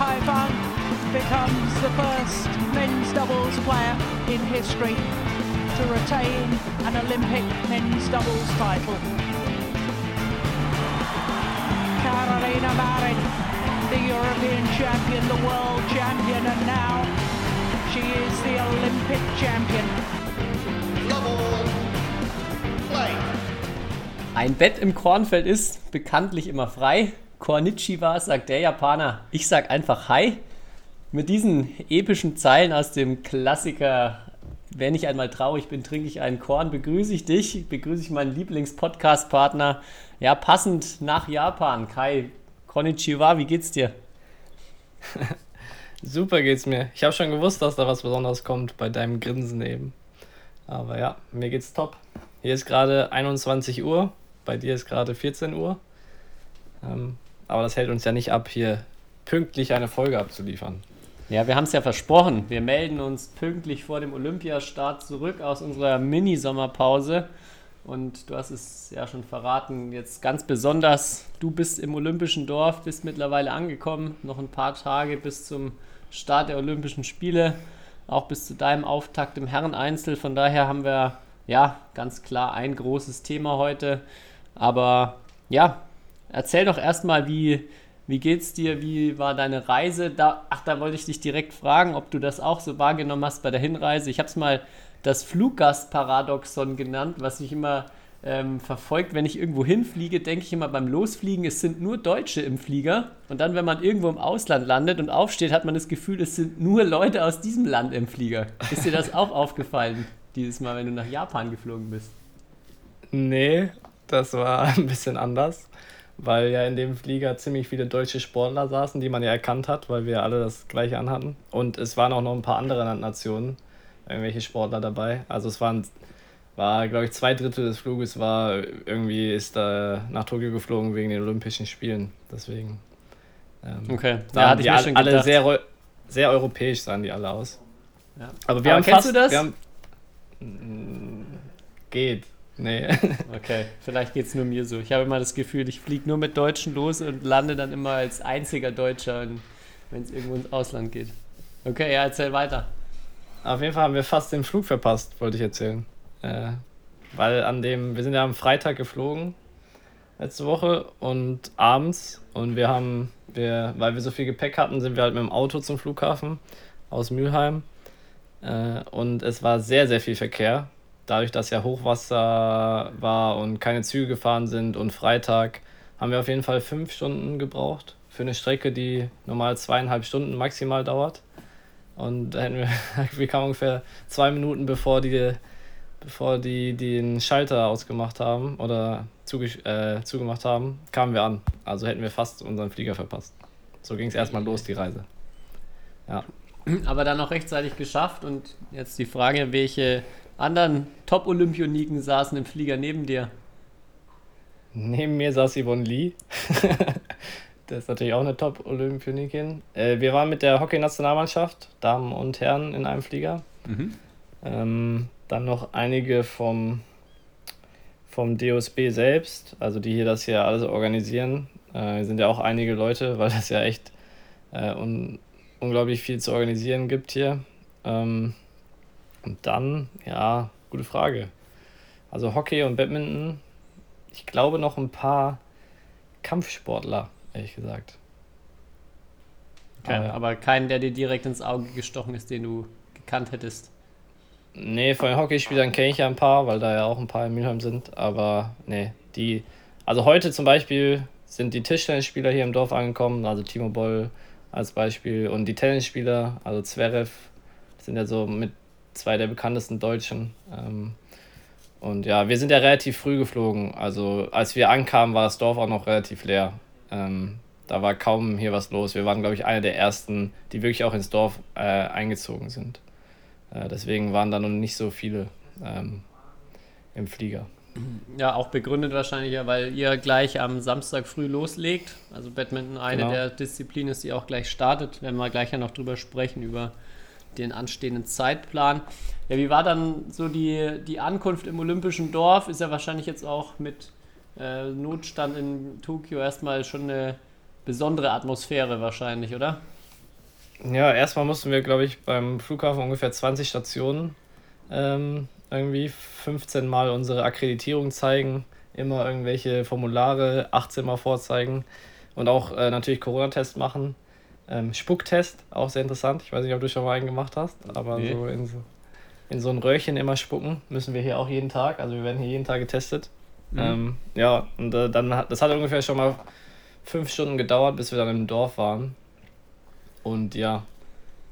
Haifang becomes the first men's doubles player in history to retain an Olympic men's doubles title. Carolina Marin, the European champion, the world champion, and now she is the Olympic champion. Ein Bett im Kornfeld ist bekanntlich immer frei. Kornichiwa sagt der Japaner. Ich sag einfach Hi. Mit diesen epischen Zeilen aus dem Klassiker Wenn ich einmal traurig bin, trinke ich einen Korn, begrüße ich dich, begrüße ich meinen Lieblings-Podcast-Partner. Ja, passend nach Japan. Kai, Konnichiwa, wie geht's dir? Super geht's mir. Ich habe schon gewusst, dass da was Besonderes kommt bei deinem Grinsen eben. Aber ja, mir geht's top. Hier ist gerade 21 Uhr, bei dir ist gerade 14 Uhr. Ähm, aber das hält uns ja nicht ab, hier pünktlich eine Folge abzuliefern. Ja, wir haben es ja versprochen. Wir melden uns pünktlich vor dem Olympiastart zurück aus unserer Mini-Sommerpause. Und du hast es ja schon verraten, jetzt ganz besonders, du bist im Olympischen Dorf, bist mittlerweile angekommen, noch ein paar Tage bis zum Start der Olympischen Spiele, auch bis zu deinem Auftakt im Herreneinzel. Von daher haben wir ja ganz klar ein großes Thema heute. Aber ja, erzähl doch erstmal, wie, wie geht's dir? Wie war deine Reise? Da, ach, da wollte ich dich direkt fragen, ob du das auch so wahrgenommen hast bei der Hinreise. Ich habe es mal das Fluggastparadoxon genannt, was ich immer ähm, verfolgt. Wenn ich irgendwo hinfliege, denke ich immer beim Losfliegen, es sind nur Deutsche im Flieger. Und dann, wenn man irgendwo im Ausland landet und aufsteht, hat man das Gefühl, es sind nur Leute aus diesem Land im Flieger. Ist dir das auch aufgefallen, dieses Mal, wenn du nach Japan geflogen bist? Nee, das war ein bisschen anders weil ja in dem Flieger ziemlich viele deutsche Sportler saßen, die man ja erkannt hat, weil wir alle das gleiche anhatten. Und es waren auch noch ein paar andere Nationen, irgendwelche Sportler dabei. Also es waren, war, glaube ich, zwei Drittel des Fluges war irgendwie ist da nach Tokio geflogen wegen den Olympischen Spielen. Deswegen. Ähm, okay, da hatte ich mir alle, schon gedacht. alle sehr, sehr europäisch sahen die alle aus. Ja. Aber wir Aber haben kennst fast, du das? Haben, geht. Nee. Okay, vielleicht geht es nur mir so. Ich habe immer das Gefühl, ich fliege nur mit Deutschen los und lande dann immer als einziger Deutscher, wenn es irgendwo ins Ausland geht. Okay, ja, erzähl weiter. Auf jeden Fall haben wir fast den Flug verpasst, wollte ich erzählen. Äh, weil an dem, wir sind ja am Freitag geflogen, letzte Woche und abends und wir haben, wir, weil wir so viel Gepäck hatten, sind wir halt mit dem Auto zum Flughafen aus Mülheim. Äh, und es war sehr, sehr viel Verkehr dadurch, dass ja Hochwasser war und keine Züge gefahren sind und Freitag, haben wir auf jeden Fall fünf Stunden gebraucht für eine Strecke, die normal zweieinhalb Stunden maximal dauert. Und da hätten wir, wir kamen ungefähr zwei Minuten bevor die, bevor die den Schalter ausgemacht haben oder zuge äh, zugemacht haben, kamen wir an. Also hätten wir fast unseren Flieger verpasst. So ging es erstmal los, die Reise. Ja. Aber dann noch rechtzeitig geschafft und jetzt die Frage, welche anderen Top-Olympioniken saßen im Flieger neben dir? Neben mir saß Yvonne Lee. das ist natürlich auch eine Top-Olympionikin. Äh, wir waren mit der Hockey-Nationalmannschaft, Damen und Herren, in einem Flieger. Mhm. Ähm, dann noch einige vom, vom DOSB selbst, also die hier das hier alles organisieren. Äh, sind ja auch einige Leute, weil das ja echt äh, un unglaublich viel zu organisieren gibt hier. Ähm, und dann, ja, gute Frage. Also Hockey und Badminton, ich glaube noch ein paar Kampfsportler, ehrlich gesagt. Okay, aber, aber keinen, der dir direkt ins Auge gestochen ist, den du gekannt hättest. Nee, von den Hockeyspielern kenne ich ja ein paar, weil da ja auch ein paar in Mülheim sind. Aber nee, die. Also heute zum Beispiel sind die Tischtennisspieler hier im Dorf angekommen, also Timo Boll als Beispiel. Und die Tennisspieler, also Zverev, sind ja so mit zwei der bekanntesten Deutschen. Ähm, und ja, wir sind ja relativ früh geflogen. Also als wir ankamen, war das Dorf auch noch relativ leer. Ähm, da war kaum hier was los. Wir waren, glaube ich, eine der ersten, die wirklich auch ins Dorf äh, eingezogen sind. Äh, deswegen waren da noch nicht so viele ähm, im Flieger. Ja, auch begründet wahrscheinlich ja, weil ihr gleich am Samstag früh loslegt. Also Badminton eine genau. der Disziplinen ist, die auch gleich startet. Werden wir gleich ja noch drüber sprechen, über den anstehenden Zeitplan. Ja, wie war dann so die, die Ankunft im Olympischen Dorf? Ist ja wahrscheinlich jetzt auch mit äh, Notstand in Tokio erstmal schon eine besondere Atmosphäre wahrscheinlich, oder? Ja, erstmal mussten wir, glaube ich, beim Flughafen ungefähr 20 Stationen ähm, irgendwie 15 Mal unsere Akkreditierung zeigen, immer irgendwelche Formulare 18 Mal vorzeigen und auch äh, natürlich Corona-Test machen. Ähm, Spucktest, auch sehr interessant. Ich weiß nicht, ob du schon mal einen gemacht hast, aber nee. so, in so in so ein Röhrchen immer spucken müssen wir hier auch jeden Tag. Also wir werden hier jeden Tag getestet. Mhm. Ähm, ja, und äh, dann hat das hat ungefähr schon mal fünf Stunden gedauert, bis wir dann im Dorf waren. Und ja,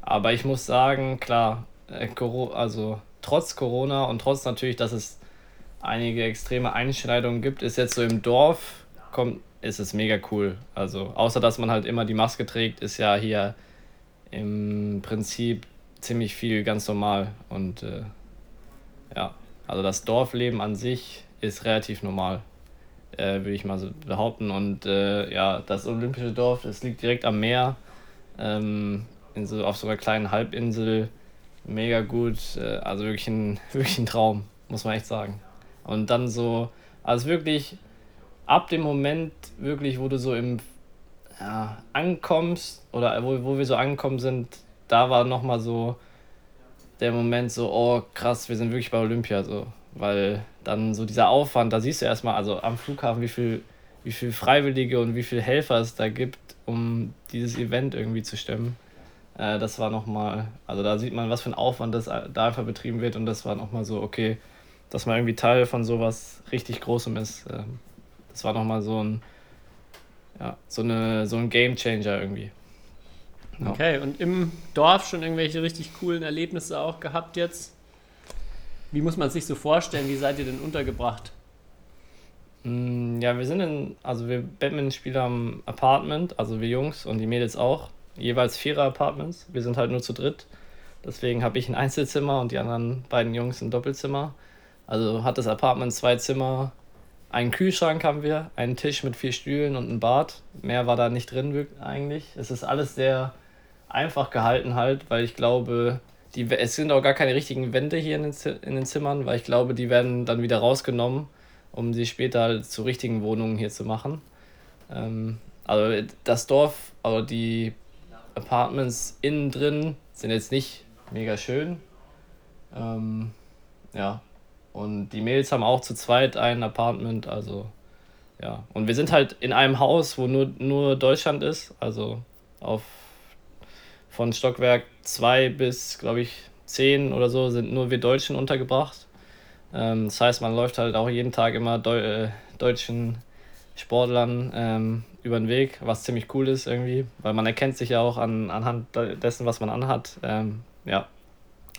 aber ich muss sagen, klar, äh, also trotz Corona und trotz natürlich, dass es einige extreme Einschneidungen gibt, ist jetzt so im Dorf, kommt, ist es mega cool. Also außer dass man halt immer die Maske trägt, ist ja hier im Prinzip ziemlich viel ganz normal. Und äh, ja, also das Dorfleben an sich ist relativ normal, äh, würde ich mal so behaupten. Und äh, ja, das olympische Dorf, das liegt direkt am Meer, ähm, in so, auf so einer kleinen Halbinsel. Mega gut, äh, also wirklich ein, wirklich ein Traum, muss man echt sagen. Und dann so, also wirklich ab dem Moment, wirklich, wo du so im ja, ankommst oder wo, wo wir so angekommen sind, da war nochmal so der Moment so, oh krass, wir sind wirklich bei Olympia so. Weil dann so dieser Aufwand, da siehst du erstmal, also am Flughafen, wie viel, wie viel Freiwillige und wie viel Helfer es da gibt, um dieses Event irgendwie zu stemmen. Äh, das war nochmal, also da sieht man, was für ein Aufwand das da einfach betrieben wird und das war nochmal so, okay, dass man irgendwie Teil von sowas richtig Großem ist. Äh, das war nochmal so ein, ja, so, eine, so ein Game Changer irgendwie. Ja. Okay, und im Dorf schon irgendwelche richtig coolen Erlebnisse auch gehabt jetzt? Wie muss man sich so vorstellen? Wie seid ihr denn untergebracht? Mm, ja, wir sind in, also wir Badminton-Spieler am Apartment, also wir Jungs und die Mädels auch, jeweils vierer Apartments. Wir sind halt nur zu dritt. Deswegen habe ich ein Einzelzimmer und die anderen beiden Jungs ein Doppelzimmer. Also hat das Apartment zwei Zimmer, einen Kühlschrank haben wir, einen Tisch mit vier Stühlen und ein Bad. Mehr war da nicht drin eigentlich. Es ist alles sehr einfach gehalten halt, weil ich glaube, die, es sind auch gar keine richtigen Wände hier in den, in den Zimmern, weil ich glaube, die werden dann wieder rausgenommen, um sie später halt zu richtigen Wohnungen hier zu machen. Ähm, also das Dorf, also die Apartments innen drin sind jetzt nicht mega schön. Ähm, ja. Und die Mädels haben auch zu zweit ein Apartment, also ja. Und wir sind halt in einem Haus, wo nur, nur Deutschland ist, also auf von Stockwerk 2 bis, glaube ich, 10 oder so sind nur wir Deutschen untergebracht. Ähm, das heißt, man läuft halt auch jeden Tag immer Deu äh, deutschen Sportlern ähm, über den Weg, was ziemlich cool ist irgendwie, weil man erkennt sich ja auch an, anhand dessen, was man anhat. Ähm, ja,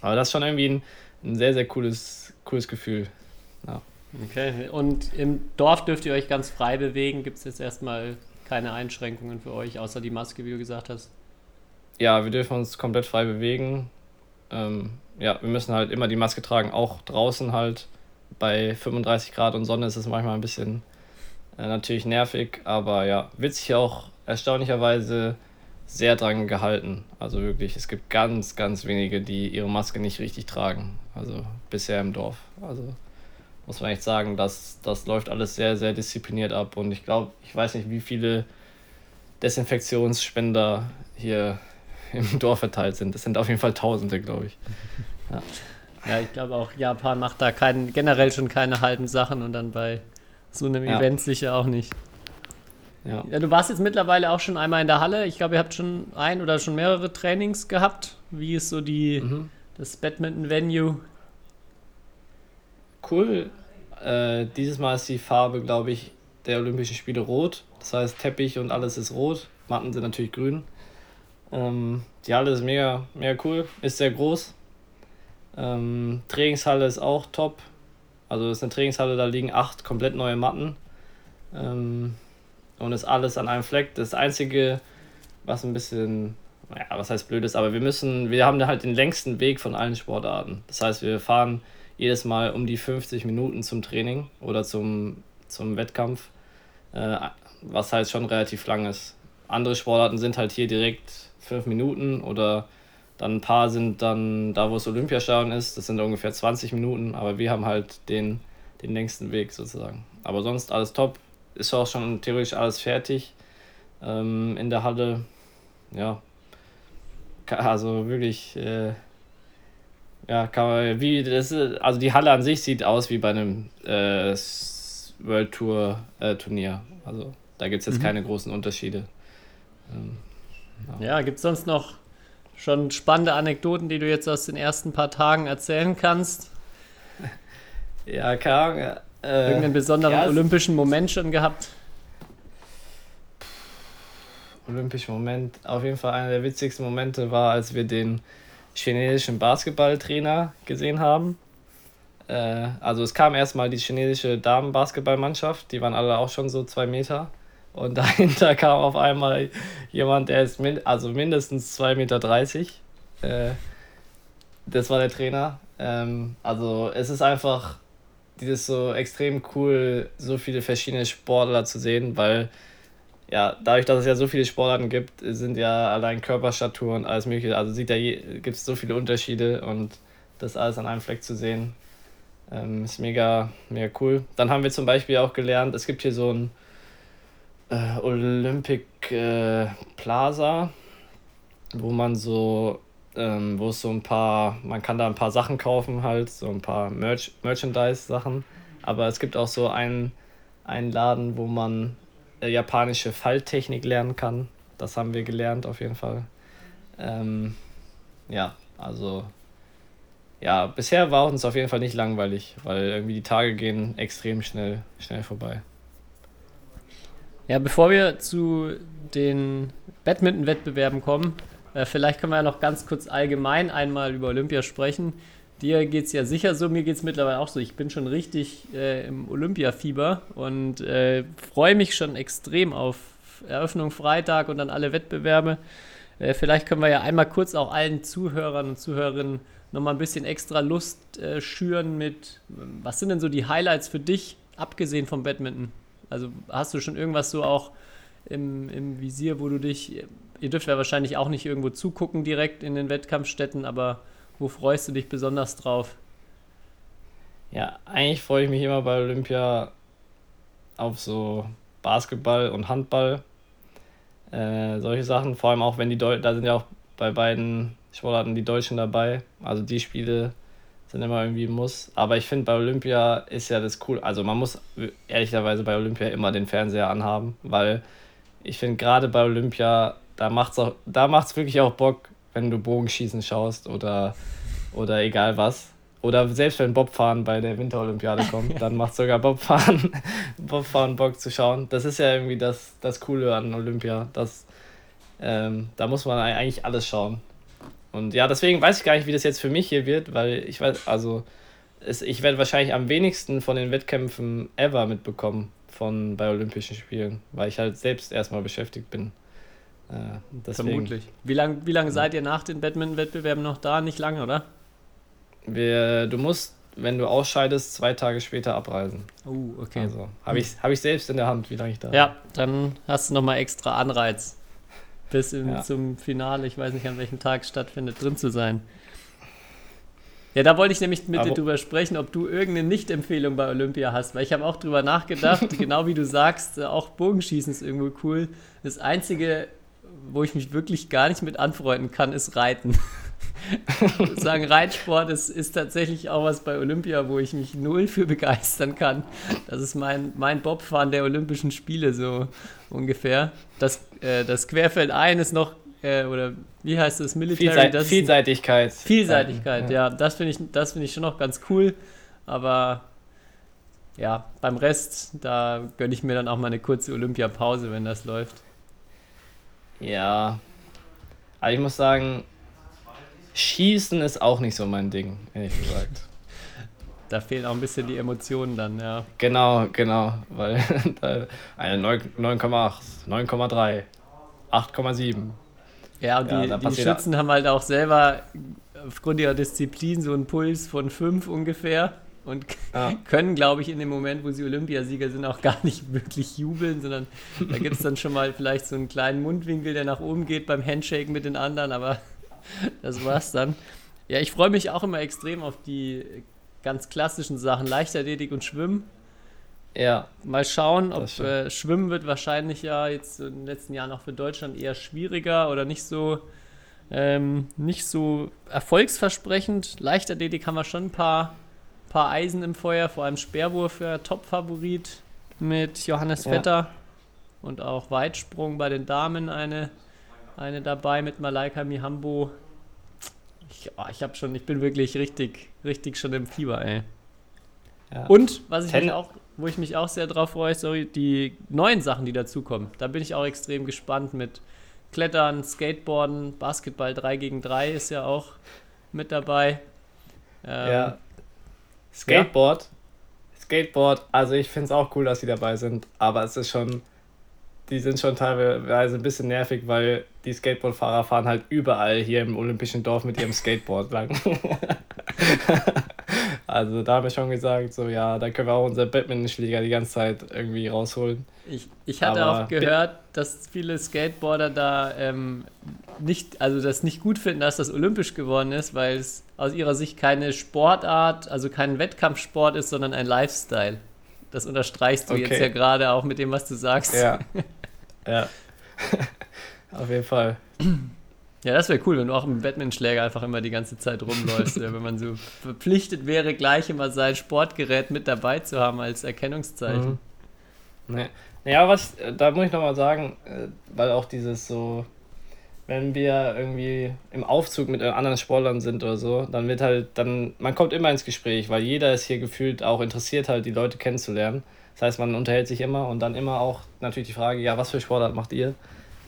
aber das ist schon irgendwie ein, ein sehr, sehr cooles, cooles Gefühl. Ja. Okay, und im Dorf dürft ihr euch ganz frei bewegen. Gibt es jetzt erstmal keine Einschränkungen für euch, außer die Maske, wie du gesagt hast? ja, wir dürfen uns komplett frei bewegen. Ähm, ja, wir müssen halt immer die Maske tragen, auch draußen halt. Bei 35 Grad und Sonne ist es manchmal ein bisschen äh, natürlich nervig, aber ja, sich auch erstaunlicherweise sehr dran gehalten. Also wirklich, es gibt ganz, ganz wenige, die ihre Maske nicht richtig tragen. Also bisher im Dorf. Also muss man echt sagen, das, das läuft alles sehr, sehr diszipliniert ab. Und ich glaube, ich weiß nicht, wie viele Desinfektionsspender hier im Dorf verteilt sind. Das sind auf jeden Fall Tausende, glaube ich. Ja. ja, ich glaube auch, Japan macht da kein, generell schon keine halben Sachen und dann bei so einem ja. Event sicher auch nicht. Ja. ja. Du warst jetzt mittlerweile auch schon einmal in der Halle. Ich glaube, ihr habt schon ein oder schon mehrere Trainings gehabt. Wie ist so die, mhm. das Badminton-Venue? Cool. Äh, dieses Mal ist die Farbe, glaube ich, der Olympischen Spiele rot. Das heißt, Teppich und alles ist rot. Matten sind natürlich grün. Ähm, die Halle ist mega, mega cool, ist sehr groß. Ähm, Trainingshalle ist auch top. Also ist eine Trainingshalle, da liegen acht komplett neue Matten. Ähm, und ist alles an einem Fleck. Das Einzige, was ein bisschen, naja, was heißt blöd ist, aber wir müssen, wir haben halt den längsten Weg von allen Sportarten. Das heißt, wir fahren jedes Mal um die 50 Minuten zum Training oder zum, zum Wettkampf, äh, was halt schon relativ lang ist. Andere Sportarten sind halt hier direkt fünf Minuten oder dann ein paar sind dann da, wo es Olympiastadion ist, das sind ungefähr 20 Minuten, aber wir haben halt den, den längsten Weg sozusagen. Aber sonst alles top, ist auch schon theoretisch alles fertig ähm, in der Halle. Ja, also wirklich, äh, ja, kann man, wie, das ist, also die Halle an sich sieht aus wie bei einem äh, World Tour äh, Turnier. Also da gibt es jetzt mhm. keine großen Unterschiede. Ähm, ja, ja gibt es sonst noch schon spannende Anekdoten, die du jetzt aus den ersten paar Tagen erzählen kannst? Ja, keine Ahnung. Äh, Irgendeinen besonderen ja, olympischen Moment schon gehabt? Olympischer Moment. Auf jeden Fall einer der witzigsten Momente war, als wir den chinesischen Basketballtrainer gesehen haben. Äh, also es kam erstmal die chinesische Damenbasketballmannschaft, die waren alle auch schon so zwei Meter. Und dahinter kam auf einmal jemand, der ist min also mindestens 2,30 Meter. Äh, das war der Trainer. Ähm, also es ist einfach dieses so extrem cool, so viele verschiedene Sportler zu sehen, weil ja, dadurch, dass es ja so viele Sportarten gibt, sind ja allein Körperstatur und alles mögliche. Also sieht da gibt es so viele Unterschiede und das alles an einem Fleck zu sehen, ähm, ist mega, mega cool. Dann haben wir zum Beispiel auch gelernt, es gibt hier so ein äh, Olympic äh, Plaza, wo man so, ähm, wo es so ein paar, man kann da ein paar Sachen kaufen halt, so ein paar Merch Merchandise-Sachen. Aber es gibt auch so einen, einen Laden, wo man äh, japanische Falltechnik lernen kann. Das haben wir gelernt auf jeden Fall. Ähm, ja, also ja, bisher war uns auf jeden Fall nicht langweilig, weil irgendwie die Tage gehen extrem schnell, schnell vorbei. Ja, bevor wir zu den Badminton-Wettbewerben kommen, äh, vielleicht können wir ja noch ganz kurz allgemein einmal über Olympia sprechen. Dir geht es ja sicher so, mir geht es mittlerweile auch so. Ich bin schon richtig äh, im Olympiafieber und äh, freue mich schon extrem auf Eröffnung Freitag und dann alle Wettbewerbe. Äh, vielleicht können wir ja einmal kurz auch allen Zuhörern und Zuhörerinnen nochmal ein bisschen extra Lust äh, schüren mit, was sind denn so die Highlights für dich, abgesehen vom Badminton? Also hast du schon irgendwas so auch im, im Visier, wo du dich, ihr dürft ja wahrscheinlich auch nicht irgendwo zugucken direkt in den Wettkampfstätten, aber wo freust du dich besonders drauf? Ja, eigentlich freue ich mich immer bei Olympia auf so Basketball und Handball. Äh, solche Sachen, vor allem auch wenn die Deu da sind ja auch bei beiden Sportarten die Deutschen dabei. Also die Spiele sind immer irgendwie ein Muss. Aber ich finde bei Olympia ist ja das cool. Also man muss ehrlicherweise bei Olympia immer den Fernseher anhaben, weil ich finde gerade bei Olympia, da macht's auch, da macht's wirklich auch Bock, wenn du Bogenschießen schaust oder, oder egal was. Oder selbst wenn Bobfahren bei der Winterolympiade kommt, dann macht sogar Bobfahren, Bobfahren Bock zu schauen. Das ist ja irgendwie das, das Coole an Olympia. Das, ähm, da muss man eigentlich alles schauen. Und ja, deswegen weiß ich gar nicht, wie das jetzt für mich hier wird, weil ich weiß, also es, ich werde wahrscheinlich am wenigsten von den Wettkämpfen ever mitbekommen von bei Olympischen Spielen, weil ich halt selbst erstmal beschäftigt bin. Äh, Vermutlich. Wie lange wie lang seid ihr nach den Badminton-Wettbewerben noch da? Nicht lange, oder? Wir, du musst, wenn du ausscheidest, zwei Tage später abreisen. Oh, okay. Also habe ich, hab ich selbst in der Hand, wie lange ich da Ja, dann hast du nochmal extra Anreiz, bis in, ja. zum Finale, ich weiß nicht an welchem Tag es stattfindet, drin zu sein. Ja, da wollte ich nämlich mit Aber dir drüber sprechen, ob du irgendeine Nicht-Empfehlung bei Olympia hast, weil ich habe auch drüber nachgedacht, genau wie du sagst, auch Bogenschießen ist irgendwo cool. Das Einzige, wo ich mich wirklich gar nicht mit anfreunden kann, ist Reiten. ich sagen, Reitsport ist, ist tatsächlich auch was bei Olympia, wo ich mich null für begeistern kann. Das ist mein, mein Bobfahren der Olympischen Spiele so ungefähr. Das, äh, das Querfeld ein ist noch, äh, oder wie heißt das, Military? Vielseit das Vielseitigkeit. Vielseitigkeit, ja. ja. Das finde ich, find ich schon noch ganz cool. Aber ja, beim Rest, da gönne ich mir dann auch mal eine kurze Olympiapause, wenn das läuft. Ja. Aber ich muss sagen, Schießen ist auch nicht so mein Ding, ehrlich gesagt. Da fehlen auch ein bisschen die Emotionen dann, ja. Genau, genau, weil eine 9,8, 9,3, 8,7. Ja, und ja, die, die Schützen haben halt auch selber aufgrund ihrer Disziplin so einen Puls von 5 ungefähr und ja. können, glaube ich, in dem Moment, wo sie Olympiasieger sind, auch gar nicht wirklich jubeln, sondern da gibt es dann schon mal vielleicht so einen kleinen Mundwinkel, der nach oben geht beim Handshake mit den anderen, aber das war's dann. Ja, ich freue mich auch immer extrem auf die ganz klassischen Sachen, Leichtathletik und Schwimmen. Ja. Mal schauen, ob äh, Schwimmen wird wahrscheinlich ja jetzt in den letzten Jahren auch für Deutschland eher schwieriger oder nicht so ähm, nicht so erfolgsversprechend. Leichtathletik haben wir schon ein paar, paar Eisen im Feuer, vor allem Speerwurf ja Top-Favorit mit Johannes Ja. Vetter und auch Weitsprung bei den Damen eine, eine dabei mit Malaika Mihambo. Ich, oh, ich habe schon, ich bin wirklich richtig, richtig schon im Fieber, ey. Ja. Und was ich Ten- mich auch, wo ich mich auch sehr drauf freue, sorry, die neuen Sachen, die dazukommen. Da bin ich auch extrem gespannt mit Klettern, Skateboarden, Basketball 3 gegen 3 ist ja auch mit dabei. Ähm, Ja. Skateboard. Skateboard, also ich finde es auch cool, dass die dabei sind, aber es ist schon, die sind schon teilweise ein bisschen nervig, weil die Skateboardfahrer fahren halt überall hier im Olympischen Dorf mit ihrem Skateboard lang. also da haben wir schon gesagt, so ja, da können wir auch unseren Badmintonschläger die ganze Zeit irgendwie rausholen. Ich, ich hatte Aber auch gehört, dass viele Skateboarder da ähm, nicht, also das nicht gut finden, dass das olympisch geworden ist, weil es aus ihrer Sicht keine Sportart, also kein Wettkampfsport ist, sondern ein Lifestyle. Das unterstreichst du Okay. jetzt ja gerade auch mit dem, was du sagst. Ja. ja. Auf jeden Fall. Ja, das wäre cool, wenn du auch mit dem Badmintonschläger einfach immer die ganze Zeit rumläufst, oder wenn man so verpflichtet wäre, gleich immer sein Sportgerät mit dabei zu haben als Erkennungszeichen. Mhm. Nee. Ja, was, da muss ich nochmal sagen, äh, weil auch dieses so, wenn wir irgendwie im Aufzug mit anderen Sportlern sind oder so, dann wird halt, dann, man kommt immer ins Gespräch, weil jeder ist hier gefühlt auch interessiert, halt die Leute kennenzulernen. Das heißt, man unterhält sich immer und dann immer auch natürlich die Frage, ja, was für Sportart macht ihr?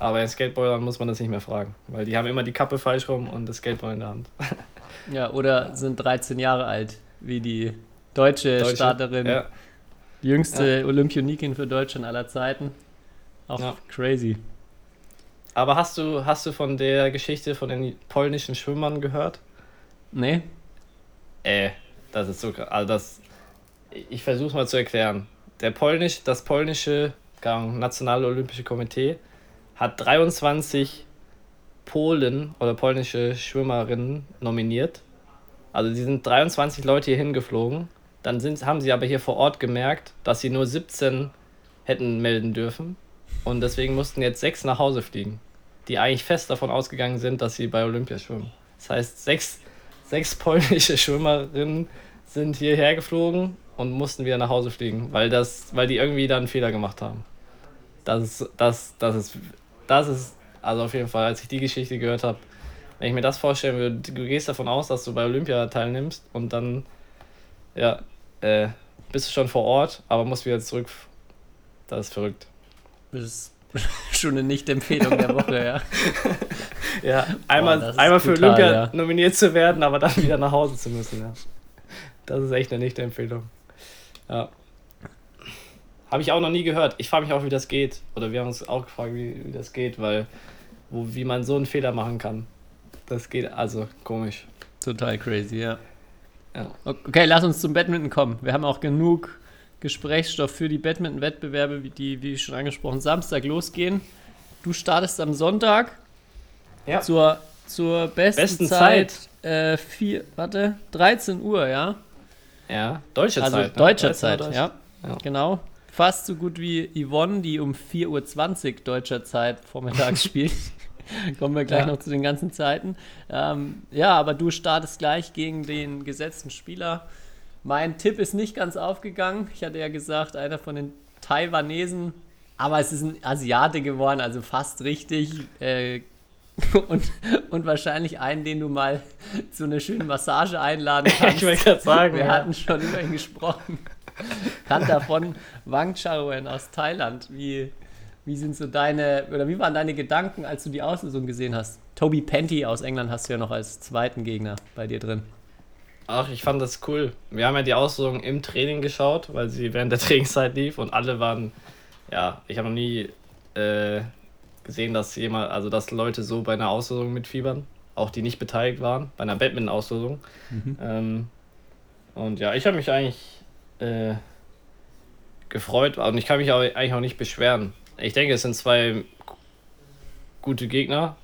Aber in Skateboardern muss man das nicht mehr fragen, weil die haben immer die Kappe falsch rum und das Skateboard in der Hand. Ja, oder sind 13 Jahre alt, wie die deutsche, Deutsche- Starterin, Ja, die jüngste Olympionikin für Deutschland aller Zeiten. Auch Ja. crazy. aber hast du, hast du von der Geschichte von den polnischen Schwimmern gehört? Nee? Äh, das ist so krass. Also das, ich versuche mal zu erklären. Der polnisch, das polnische Nationale Olympische Komitee hat 23 Polen oder polnische Schwimmerinnen nominiert. Also die sind 23 Leute hier hingeflogen. Dann sind, haben sie aber hier vor Ort gemerkt, dass sie nur 17 hätten melden dürfen. Und deswegen mussten jetzt sechs nach Hause fliegen, die eigentlich fest davon ausgegangen sind, dass sie bei Olympia schwimmen. Das heißt, sechs, sechs polnische Schwimmerinnen sind hierher geflogen und mussten wieder nach Hause fliegen, weil, das, weil die irgendwie dann einen Fehler gemacht haben. Das das, das ist, das ist, also auf jeden Fall, als ich die Geschichte gehört habe, wenn ich mir das vorstellen würde, du gehst davon aus, dass du bei Olympia teilnimmst und dann, ja, äh, bist du schon vor Ort, aber musst wieder zurück. Das ist verrückt. Das ist schon eine Nicht-Empfehlung der Woche, ja. Ja, einmal, ist einmal für brutal, Olympia ja. nominiert zu werden, aber dann wieder nach Hause zu müssen. Ja. Das ist echt eine Nicht-Empfehlung. Ja. Habe ich auch noch nie gehört. Ich frage mich auch, wie das geht. Oder wir haben uns auch gefragt, wie, wie das geht, weil wo, wie man so einen Fehler machen kann. Das geht also komisch. Total crazy, ja. Ja. Okay, lass uns zum Badminton kommen. Wir haben auch genug Gesprächsstoff für die Badminton-Wettbewerbe, wie die, wie schon angesprochen, Samstag losgehen. Du startest am Sonntag Ja. zur, zur besten, Besten Zeit. Zeit. Äh, vier, warte, 13 Uhr, ja? Ja, deutsche Also Zeit. ne? deutscher 13 Uhr Zeit, Deutsch. ja. Ja. Genau. Fast so gut wie Yvonne, die um 4.20 Uhr deutscher Zeit vormittags spielt. Kommen wir gleich Ja. noch zu den ganzen Zeiten. Ähm, ja, aber du startest gleich gegen den gesetzten Spieler. Mein Tipp ist nicht ganz aufgegangen. Ich hatte ja gesagt, einer von den Taiwanesen, aber es ist ein Asiate geworden, also fast richtig. Äh, und, und wahrscheinlich einen, den du mal zu einer schönen Massage einladen kannst. ich wollte gerade sagen. Wir ja. hatten schon über ihn gesprochen. Kanter von Wang Chaoen aus Thailand. Wie, wie sind so deine, oder wie waren deine Gedanken, als du die Auslösung gesehen hast? Toby Penty aus England hast du ja noch als zweiten Gegner bei dir drin. Ach, ich fand das cool. Wir haben ja die Auslosung im Training geschaut, weil sie während der Trainingszeit lief und alle waren, ja, ich habe noch nie äh, gesehen, dass jemand, also dass Leute so bei einer Auslosung mitfiebern, auch die nicht beteiligt waren, bei einer Badminton-Auslosung. Ähm, und ja, ich habe mich eigentlich äh, gefreut und ich kann mich auch, eigentlich auch nicht beschweren. Ich denke, es sind zwei gute Gegner,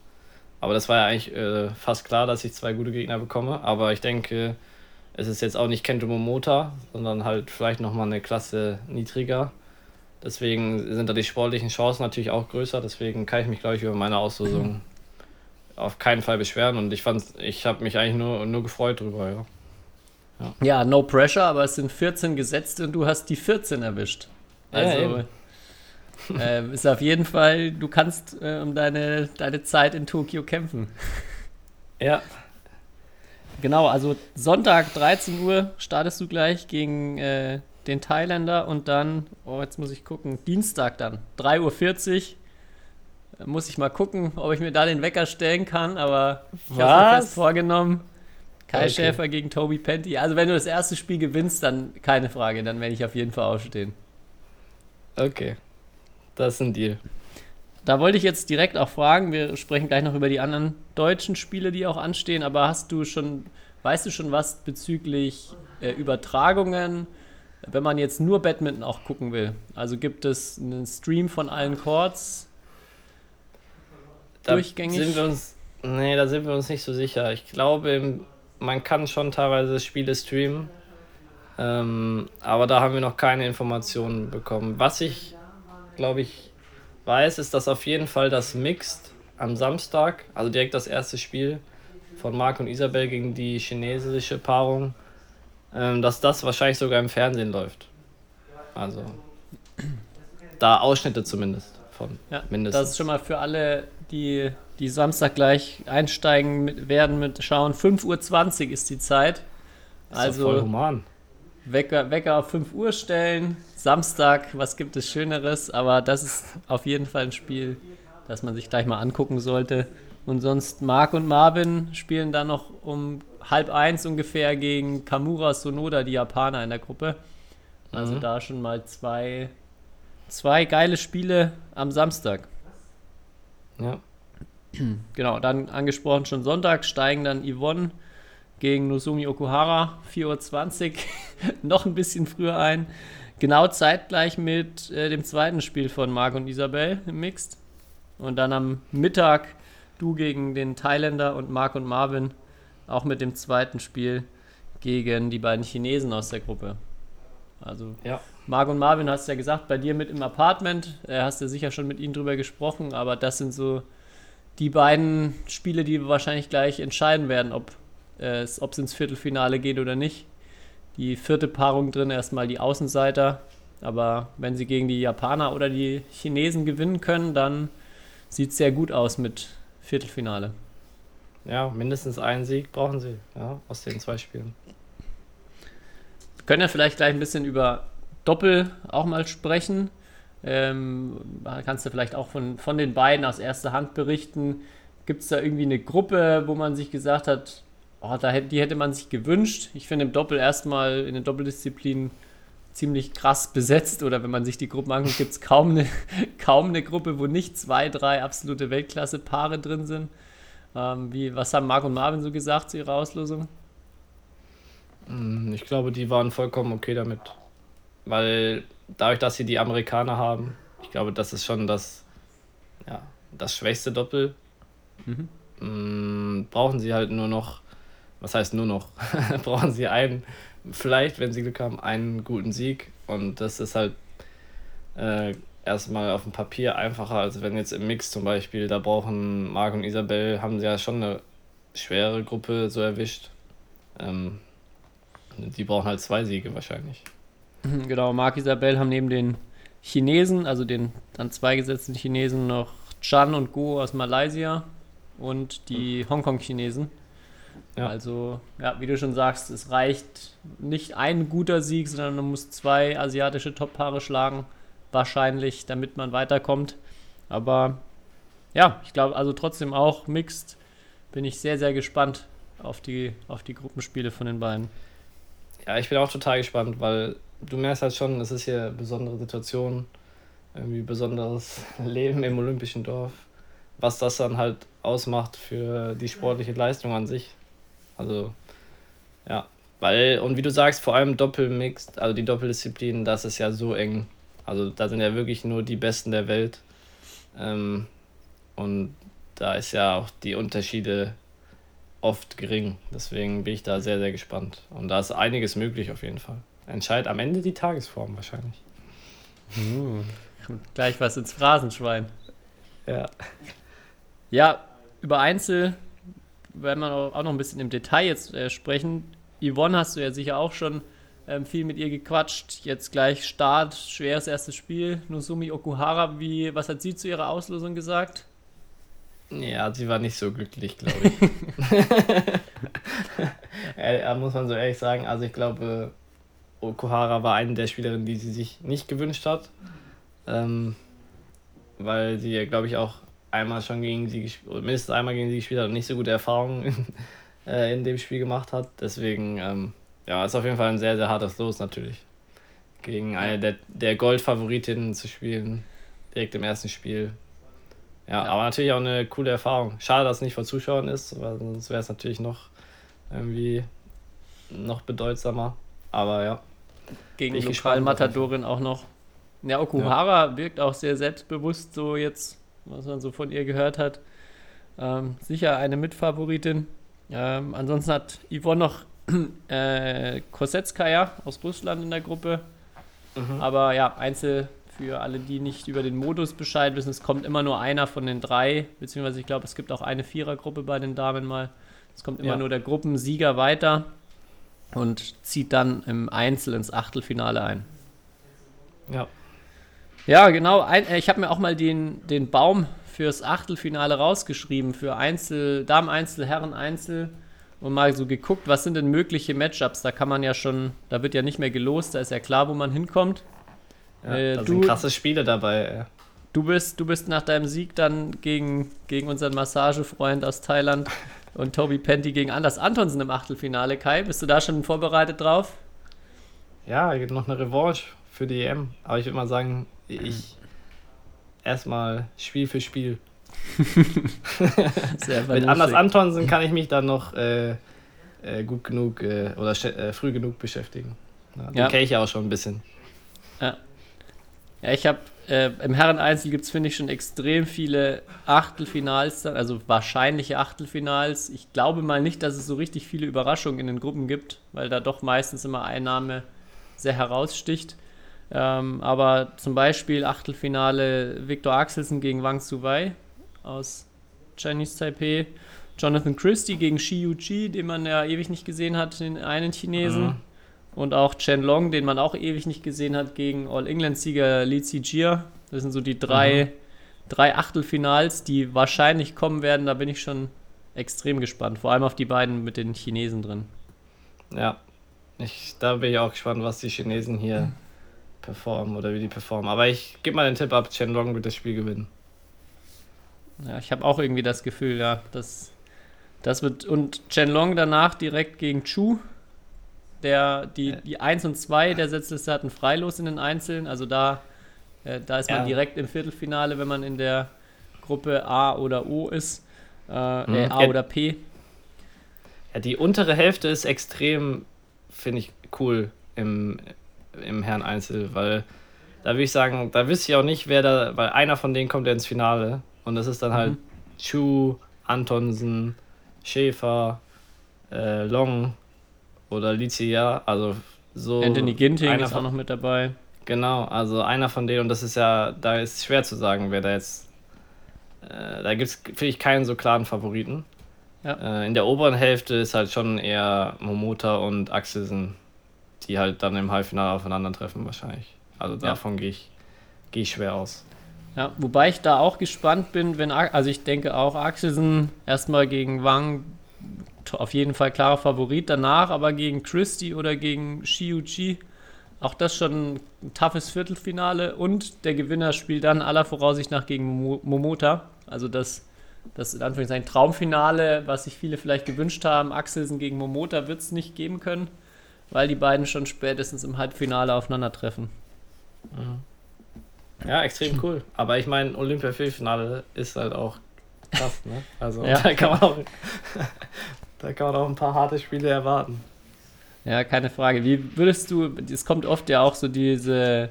aber das war ja eigentlich äh, fast klar, dass ich zwei gute Gegner bekomme. Aber ich denke, es ist jetzt auch nicht Kento Momota, sondern halt vielleicht nochmal eine Klasse niedriger. Deswegen sind da die sportlichen Chancen natürlich auch größer. Deswegen kann ich mich, glaube ich, über meine Auslosung auf keinen Fall beschweren und ich fand, ich habe mich eigentlich nur, nur gefreut drüber, ja. Ja. ja, no pressure, aber es sind 14 gesetzt und du hast die 14 erwischt. Also ja, äh, ist auf jeden Fall, du kannst äh, um deine, deine Zeit in Tokio kämpfen. Ja. Genau, also Sonntag 13 Uhr startest du gleich gegen äh, den Thailänder und dann, oh, jetzt muss ich gucken, Dienstag dann, 3.40 Uhr. Muss ich mal gucken, ob ich mir da den Wecker stellen kann, aber ich habe mir fest vorgenommen. Kai okay. Schäfer gegen Toby Penty. Also wenn du das erste Spiel gewinnst, dann keine Frage, dann werde ich auf jeden Fall aufstehen. Okay, das ist ein Deal. Da wollte ich jetzt direkt auch fragen, wir sprechen gleich noch über die anderen deutschen Spiele, die auch anstehen, aber hast du schon, weißt du schon was bezüglich äh, Übertragungen, wenn man jetzt nur Badminton auch gucken will? Also gibt es einen Stream von allen Chords? Da durchgängig? Sind wir uns, nee, da sind wir uns nicht so sicher. Ich glaube, man kann schon teilweise Spiele streamen, ähm, aber da haben wir noch keine Informationen bekommen. Was ich, glaube ich, weiß, ist, dass auf jeden Fall das Mixed am Samstag, also direkt das erste Spiel von Marc und Isabel gegen die chinesische Paarung, ähm, dass das wahrscheinlich sogar im Fernsehen läuft. Also da Ausschnitte zumindest von ja, mindestens. Das ist schon mal für alle, die, die Samstag gleich einsteigen mit, werden mit schauen. 5.20 Uhr ist die Zeit. Ist also voll human. Wecker, Wecker auf 5 Uhr stellen. Samstag, was gibt es Schöneres? Aber das ist auf jeden Fall ein Spiel, das man sich gleich mal angucken sollte. Und sonst Marc und Marvin spielen dann noch um halb eins ungefähr gegen Kamura Sonoda, die Japaner in der Gruppe. Also mhm. da schon mal zwei, zwei geile Spiele am Samstag. Ja. Genau, dann angesprochen schon Sonntag steigen dann Yvonne gegen Nozomi Okuhara, 4.20 Uhr, noch ein bisschen früher ein. Genau zeitgleich mit äh, dem zweiten Spiel von Marc und Isabel im Mixed. Und dann am Mittag du gegen den Thailänder und Marc und Marvin auch mit dem zweiten Spiel gegen die beiden Chinesen aus der Gruppe. Also ja. Marc und Marvin hast du ja gesagt, bei dir mit im Apartment, äh, hast du sicher schon mit ihnen drüber gesprochen, aber das sind so die beiden Spiele, die wahrscheinlich gleich entscheiden werden, ob äh, ob es ins Viertelfinale geht oder nicht. Die vierte Paarung drin erstmal die Außenseiter. Aber wenn sie gegen die Japaner oder die Chinesen gewinnen können, dann sieht es sehr gut aus mit Viertelfinale. Ja, mindestens einen Sieg brauchen sie ja, aus den zwei Spielen. Wir können ja vielleicht gleich ein bisschen über Doppel auch mal sprechen. Ähm, kannst du vielleicht auch von, von den beiden aus erster Hand berichten? Gibt es da irgendwie eine Gruppe, wo man sich gesagt hat, oh, da die hätte man sich gewünscht. Ich finde im Doppel erstmal in den Doppeldisziplinen ziemlich krass besetzt oder wenn man sich die Gruppen anguckt, gibt es kaum eine, kaum eine Gruppe, wo nicht zwei, drei absolute Weltklasse-Paare drin sind. Ähm, wie, was haben Marc und Marvin so gesagt zu ihrer Auslosung? Mm, ich glaube, die waren vollkommen okay damit. Weil dadurch, dass sie die Amerikaner haben, ich glaube, das ist schon das, ja, das schwächste Doppel. Mhm. Mm, brauchen sie halt nur noch was heißt nur noch, brauchen sie einen, vielleicht, wenn sie Glück haben, einen guten Sieg. Und das ist halt äh, erstmal auf dem Papier einfacher, als wenn jetzt im Mix zum Beispiel, da brauchen Marc und Isabel, haben sie ja schon eine schwere Gruppe so erwischt. Ähm, die brauchen halt zwei Siege wahrscheinlich. Mhm, genau, Marc Isabel haben neben den Chinesen, also den dann zwei gesetzten Chinesen, noch Chan und Go aus Malaysia und die mhm. Hongkong-Chinesen. Ja. Also, ja, wie du schon sagst, es reicht nicht ein guter Sieg, sondern man muss zwei asiatische Top-Paare schlagen, wahrscheinlich, damit man weiterkommt. Aber ja, ich glaube, also trotzdem auch mixed bin ich sehr, sehr gespannt auf die, auf die Gruppenspiele von den beiden. Ja, ich bin auch total gespannt, weil du merkst halt schon, es ist hier eine besondere Situation, irgendwie besonderes Leben im olympischen Dorf, was das dann halt ausmacht für die sportliche Leistung an sich. Also, ja. Weil, und wie du sagst, vor allem Doppelmixed, also die Doppeldisziplinen, das ist ja so eng. Also da sind ja wirklich nur die Besten der Welt. Ähm, und da ist ja auch die Unterschiede oft gering. Deswegen bin ich da sehr, sehr gespannt. Und da ist einiges möglich auf jeden Fall. Entscheidet am Ende die Tagesform wahrscheinlich. Uh, gleich was ins Phrasenschwein. Ja. Ja, über Einzel werden wir auch noch ein bisschen im Detail jetzt äh, sprechen. Yvonne hast du ja sicher auch schon ähm, viel mit ihr gequatscht. Jetzt gleich Start, schweres erstes Spiel. Nozumi Okuhara, wie, was hat sie zu ihrer Auslosung gesagt? Ja, sie war nicht so glücklich, glaube ich. ja, muss man so ehrlich sagen. Also ich glaube, Okuhara war eine der Spielerinnen, die sie sich nicht gewünscht hat. Ähm, weil sie glaube ich, auch einmal schon gegen sie gespielt, oder mindestens einmal gegen sie gespielt hat und nicht so gute Erfahrungen äh, in dem Spiel gemacht hat. Deswegen, ähm, ja, ist auf jeden Fall ein sehr, sehr hartes Los natürlich. Gegen eine der, der Goldfavoritinnen zu spielen, direkt im ersten Spiel. Ja, ja, aber natürlich auch eine coole Erfahrung. Schade, dass es nicht vor Zuschauern ist, weil sonst wäre es natürlich noch irgendwie noch bedeutsamer. Aber ja. Gegen die Lokalmatadorin auch noch. Ja, Okuhara ja. wirkt auch sehr selbstbewusst, so jetzt, was man so von ihr gehört hat. Ähm, sicher eine Mitfavoritin. Ähm, ansonsten hat Yvonne noch äh, Kosetskaya aus Russland in der Gruppe. Mhm. Aber ja, Einzel für alle, die nicht über den Modus Bescheid wissen, es kommt immer nur einer von den drei, beziehungsweise ich glaube, es gibt auch eine Vierergruppe bei den Damen mal. Es kommt immer ja. nur der Gruppensieger weiter und zieht dann im Einzel ins Achtelfinale ein. Ja. Ja, genau. Ein, äh, ich habe mir auch mal den, den Baum fürs Achtelfinale rausgeschrieben, für Einzel, Damen-Einzel, Herren-Einzel und mal so geguckt, was sind denn mögliche Matchups. Da kann man ja schon, da wird ja nicht mehr gelost, da ist ja klar, wo man hinkommt. Ja, äh, da du, sind krasse Spiele dabei. Du bist, du bist nach deinem Sieg dann gegen, gegen unseren Massagefreund aus Thailand und Toby Penty gegen Anders Antonsen im Achtelfinale. Kai, bist du da schon vorbereitet drauf? Ja, noch eine Revanche für die EM. Aber ich würde mal sagen, ich erstmal Spiel für Spiel. Mit Anders Antonsen kann ich mich dann noch äh, äh, gut genug äh, oder äh, früh genug beschäftigen. Ja, den ja. kenne ich ja auch schon ein bisschen. Ja. Ja, ich habe äh, im Herren-Einzel gibt es, finde ich, schon extrem viele Achtelfinals, also wahrscheinliche Achtelfinals. Ich glaube mal nicht, dass es so richtig viele Überraschungen in den Gruppen gibt, weil da doch meistens immer ein Name sehr heraussticht. Ähm, aber zum Beispiel Achtelfinale Viktor Axelsen gegen Wang Suwei aus Chinese Taipei. Jonathan Christie gegen Shi Yuji, den man ja ewig nicht gesehen hat, den einen Chinesen. Mhm. Und auch Chen Long, den man auch ewig nicht gesehen hat, gegen All-England-Sieger Li Zijia. Das sind so die drei, mhm. drei Achtelfinals, die wahrscheinlich kommen werden. Da bin ich schon extrem gespannt. Vor allem auf die beiden mit den Chinesen drin. Ja, ich, da bin ich auch gespannt, was die Chinesen hier performen oder wie die performen. Aber ich gebe mal den Tipp ab, Chen Long wird das Spiel gewinnen. Ja, ich habe auch irgendwie das Gefühl, ja, dass das wird. Und Chen Long danach direkt gegen Chu der, die, die 1 und 2 der Setzliste hatten Freilos in den Einzelnen. Also da, äh, da ist man ja. direkt im Viertelfinale, wenn man in der Gruppe A oder O ist. Äh, mhm. äh, A ja. oder P. Ja, die untere Hälfte ist extrem, finde ich, cool im, im Herren Einzel, weil da würde ich sagen, da wüsste ich auch nicht, wer da, weil einer von denen kommt ja ins Finale. Und das ist dann halt mhm. Chu, Antonsen, Schäfer, äh, Long oder Licia, also so. Anthony Ginting ist auch noch mit dabei. Genau, also einer von denen, und das ist ja, da ist schwer zu sagen, wer da jetzt. Äh, da gibt es, finde ich, keinen so klaren Favoriten. Ja. Äh, in der oberen Hälfte ist halt schon eher Momota und Axelsen, die halt dann im Halbfinale aufeinandertreffen, wahrscheinlich. Also davon ja. gehe ich, geh ich schwer aus. Ja, wobei ich da auch gespannt bin, wenn, also ich denke auch Axelsen erstmal gegen Wang auf jeden Fall klarer Favorit. Danach aber gegen Christie oder gegen Shiuchi. Auch das schon ein toughes Viertelfinale. Und der Gewinner spielt dann aller Voraussicht nach gegen Momota. Also das, das in Anführungszeichen Traumfinale, was sich viele vielleicht gewünscht haben. Axelsen gegen Momota wird es nicht geben können, weil die beiden schon spätestens im Halbfinale aufeinandertreffen. Ja, extrem cool. Aber ich meine, Olympia-Viertelfinale ist halt auch krass, ne? Also ja. da kann man auch da kann man auch ein paar harte Spiele erwarten. Ja, keine Frage. Wie würdest du, es kommt oft ja auch so diese,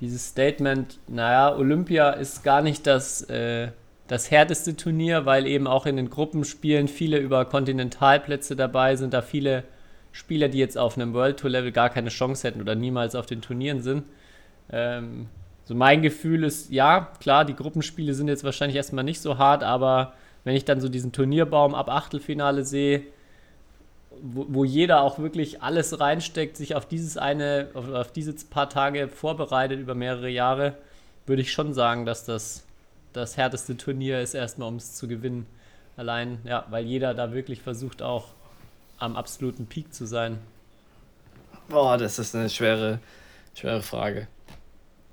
dieses Statement, naja, Olympia ist gar nicht das, äh, das härteste Turnier, weil eben auch in den Gruppenspielen viele über Kontinentalplätze dabei sind, da viele Spieler, die jetzt auf einem World Tour Level gar keine Chance hätten oder niemals auf den Turnieren sind. Ähm, so mein Gefühl ist, ja, klar, die Gruppenspiele sind jetzt wahrscheinlich erstmal nicht so hart, aber wenn ich dann so diesen Turnierbaum ab Achtelfinale sehe, wo, wo jeder auch wirklich alles reinsteckt, sich auf dieses eine, auf, auf diese paar Tage vorbereitet über mehrere Jahre, würde ich schon sagen, dass das das härteste Turnier ist, erstmal um es zu gewinnen. Allein, ja, weil jeder da wirklich versucht auch am absoluten Peak zu sein. Boah, das ist eine schwere, schwere Frage.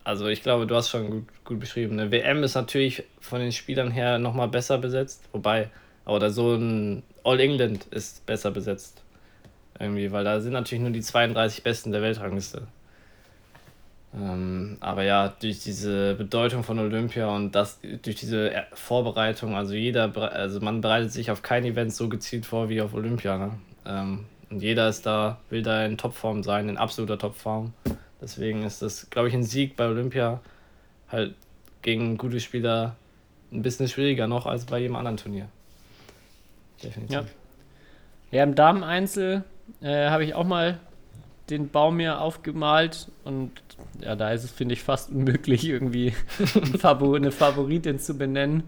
Also ich glaube, du hast schon gut, gut beschrieben. Eine WM ist natürlich von den Spielern her nochmal besser besetzt, wobei, oder so ein All England ist besser besetzt. Irgendwie, weil da sind natürlich nur die 32 Besten der Weltrangliste. Ähm, aber ja, durch diese Bedeutung von Olympia und das durch diese Vorbereitung, also jeder, also man bereitet sich auf kein Event so gezielt vor wie auf Olympia. Ne? Ähm, und jeder ist da, will da in Topform sein, in absoluter Topform. Deswegen ist das, glaube ich, ein Sieg bei Olympia halt gegen gute Spieler ein bisschen schwieriger noch als bei jedem anderen Turnier. Definitiv. Ja, ja im Damen-Einzel äh, habe ich auch mal den Baum mir aufgemalt und ja, da ist es, finde ich, fast unmöglich, irgendwie eine Favoritin zu benennen.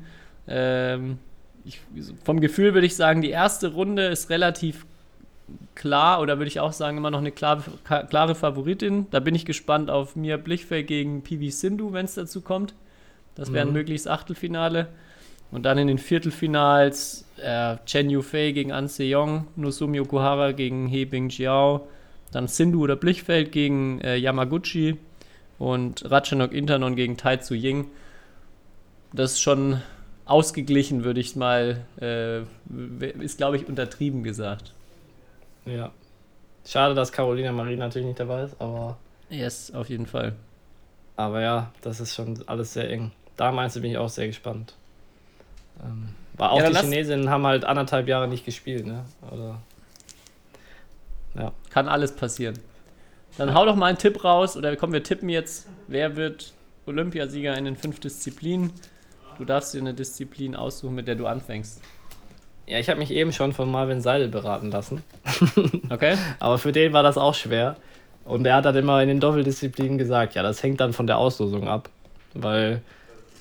Ähm, ich, vom Gefühl würde ich sagen, die erste Runde ist relativ klar oder würde ich auch sagen, immer noch eine klare, klare Favoritin. Da bin ich gespannt auf Mia Blichfeld gegen Pivi Sindhu, wenn es dazu kommt. Das wäre ein mhm. mögliches Achtelfinale. Und dann in den Viertelfinals äh, Chen Yufei gegen An Seong, Nosumi Okuhara gegen He Bingjiao, dann Sindhu oder Blichfeld gegen äh, Yamaguchi und Ratchanok Internon gegen Tai Tzu Ying. Das ist schon ausgeglichen, würde ich mal, äh, ist glaube ich untertrieben gesagt. Ja. Schade, dass Carolina Marie natürlich nicht dabei ist, aber. Yes, auf jeden Fall. Aber ja, das ist schon alles sehr eng. Da meinst du, bin ich auch sehr gespannt. Ähm, weil auch ja, die Chinesinnen haben halt anderthalb Jahre nicht gespielt, ne? Oder. Ja. Kann alles passieren. Dann hau doch mal einen Tipp raus, oder komm, wir tippen jetzt, wer wird Olympiasieger in den fünf Disziplinen. Du darfst dir eine Disziplin aussuchen, mit der du anfängst. Ja, ich habe mich eben schon von Marvin Seidel beraten lassen. Okay. Aber für den war das auch schwer. Und er hat dann immer in den Doppeldisziplinen gesagt, ja, das hängt dann von der Auslosung ab. Weil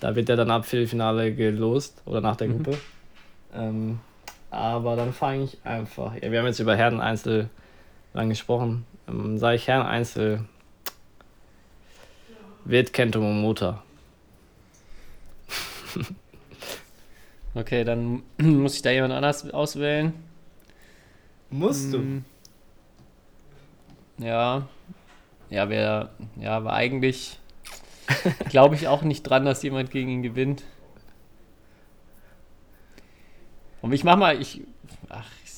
da wird er dann ab Viertelfinale gelost oder nach der mhm. Gruppe. Ähm, aber dann fange ich einfach. Ja, wir haben jetzt über Herren-Einzel lang gesprochen. Ähm, sage ich Herren-Einzel wird Kento Momota. Okay, dann muss ich da jemand anders auswählen. Musst du? Mm. Ja. Ja, wer, ja, aber eigentlich glaube ich auch nicht dran, dass jemand gegen ihn gewinnt. Und ich mach mal, ich, ach, ich,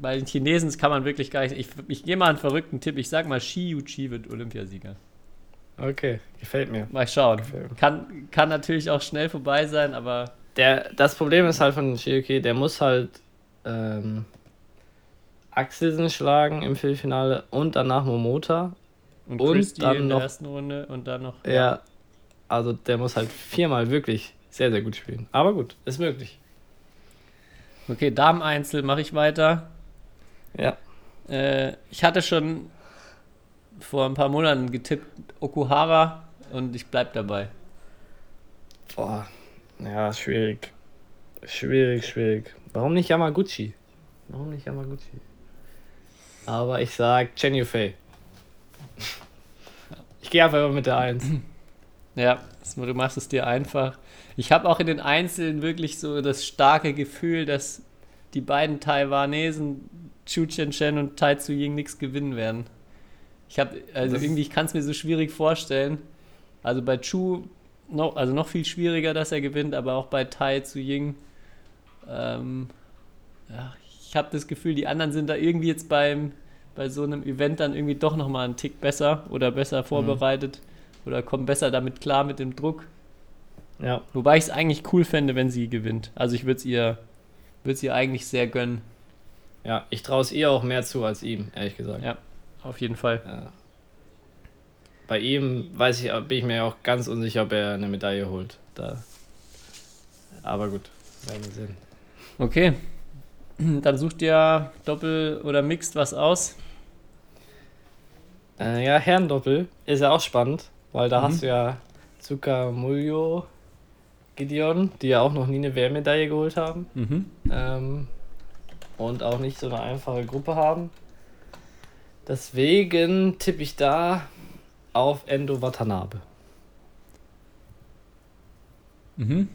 bei den Chinesen kann man wirklich gar nicht, ich, ich gehe mal einen verrückten Tipp, ich sag mal, Shi Yuchi wird Olympiasieger. Okay, gefällt mir. Mal schauen. Kann, kann natürlich auch schnell vorbei sein, aber der, das Problem ist halt von Shiyuki, der muss halt ähm, Axelsen schlagen im Viertelfinale und danach Momota. Und, und dann in noch, der ersten Runde und dann noch. Ja, ja, also der muss halt viermal wirklich sehr, sehr gut spielen. Aber gut, ist möglich. Okay, Damen-Einzel mache ich weiter. Ja. Äh, ich hatte schon vor ein paar Monaten getippt Okuhara und ich bleib dabei. Boah, ja, schwierig. Schwierig, schwierig. Warum nicht Yamaguchi? Warum nicht Yamaguchi? Aber ich sag Chen Yufei. Ich gehe einfach mit der 1. Ja, du machst es dir einfach. Ich habe auch in den Einzelnen wirklich so das starke Gefühl, dass die beiden Taiwanesen, Chu Chen Chen und Tai Tzu Ying, nichts gewinnen werden. Ich habe, also das irgendwie, ich kann es mir so schwierig vorstellen. Also bei Chu noch, also noch viel schwieriger, dass er gewinnt, aber auch bei Tai zu Ying. Ähm, ja, ich habe das Gefühl, die anderen sind da irgendwie jetzt beim, bei so einem Event dann irgendwie doch nochmal einen Tick besser oder besser mhm. vorbereitet mhm. oder kommen besser damit klar mit dem Druck. Ja. Wobei ich es eigentlich cool fände, wenn sie gewinnt. Also ich würde es ihr, ihr eigentlich sehr gönnen. Ja, ich traue es ihr auch mehr zu als ihm, ehrlich gesagt. Ja, auf jeden Fall. Ja bei ihm weiß ich, bin ich mir auch ganz unsicher, ob er eine Medaille holt. Da. Aber gut, werden wir sehen. Okay. Dann sucht ihr Doppel oder Mixed was aus. Äh, ja, Herrendoppel ist ja auch spannend, weil da mhm. hast du ja Zuka Muljo Gideon, die ja auch noch nie eine WM-Medaille geholt haben. Mhm. Ähm, und auch nicht so eine einfache Gruppe haben. Deswegen tippe ich da auf Endo Watanabe. Mhm.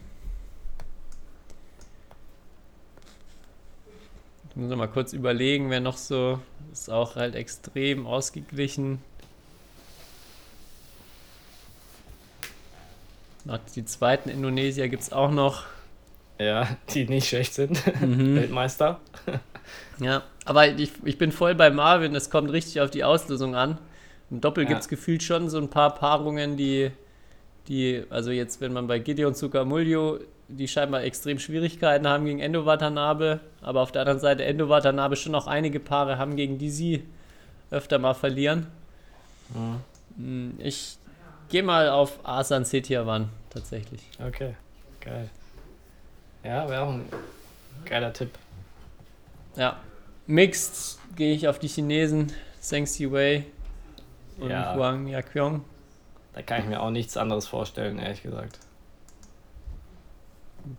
Ich muss noch mal kurz überlegen, wer noch so ist auch halt extrem ausgeglichen. Noch die zweiten Indonesier gibt es auch noch. Ja, die nicht schlecht sind. Mhm. Weltmeister. Ja, aber ich, ich bin voll bei Marvin, es kommt richtig auf die Auslösung an. Im Doppel Ja. gibt es gefühlt schon so ein paar Paarungen, die, die, also jetzt, wenn man bei Gideon Tsukamuljo, die scheinbar extrem Schwierigkeiten haben gegen Endo Watanabe, aber auf der anderen Seite Endo Watanabe schon auch einige Paare haben, gegen die sie öfter mal verlieren. Mhm. Hm, Ich gehe mal auf Asan Setiawan tatsächlich. Okay, geil. Ja, wäre auch ein geiler Tipp. Ja. Mixed gehe ich auf die Chinesen, Zheng Siwei und Ja. Huang Yaqiong. Da kann ich mir auch nichts anderes vorstellen, ehrlich gesagt.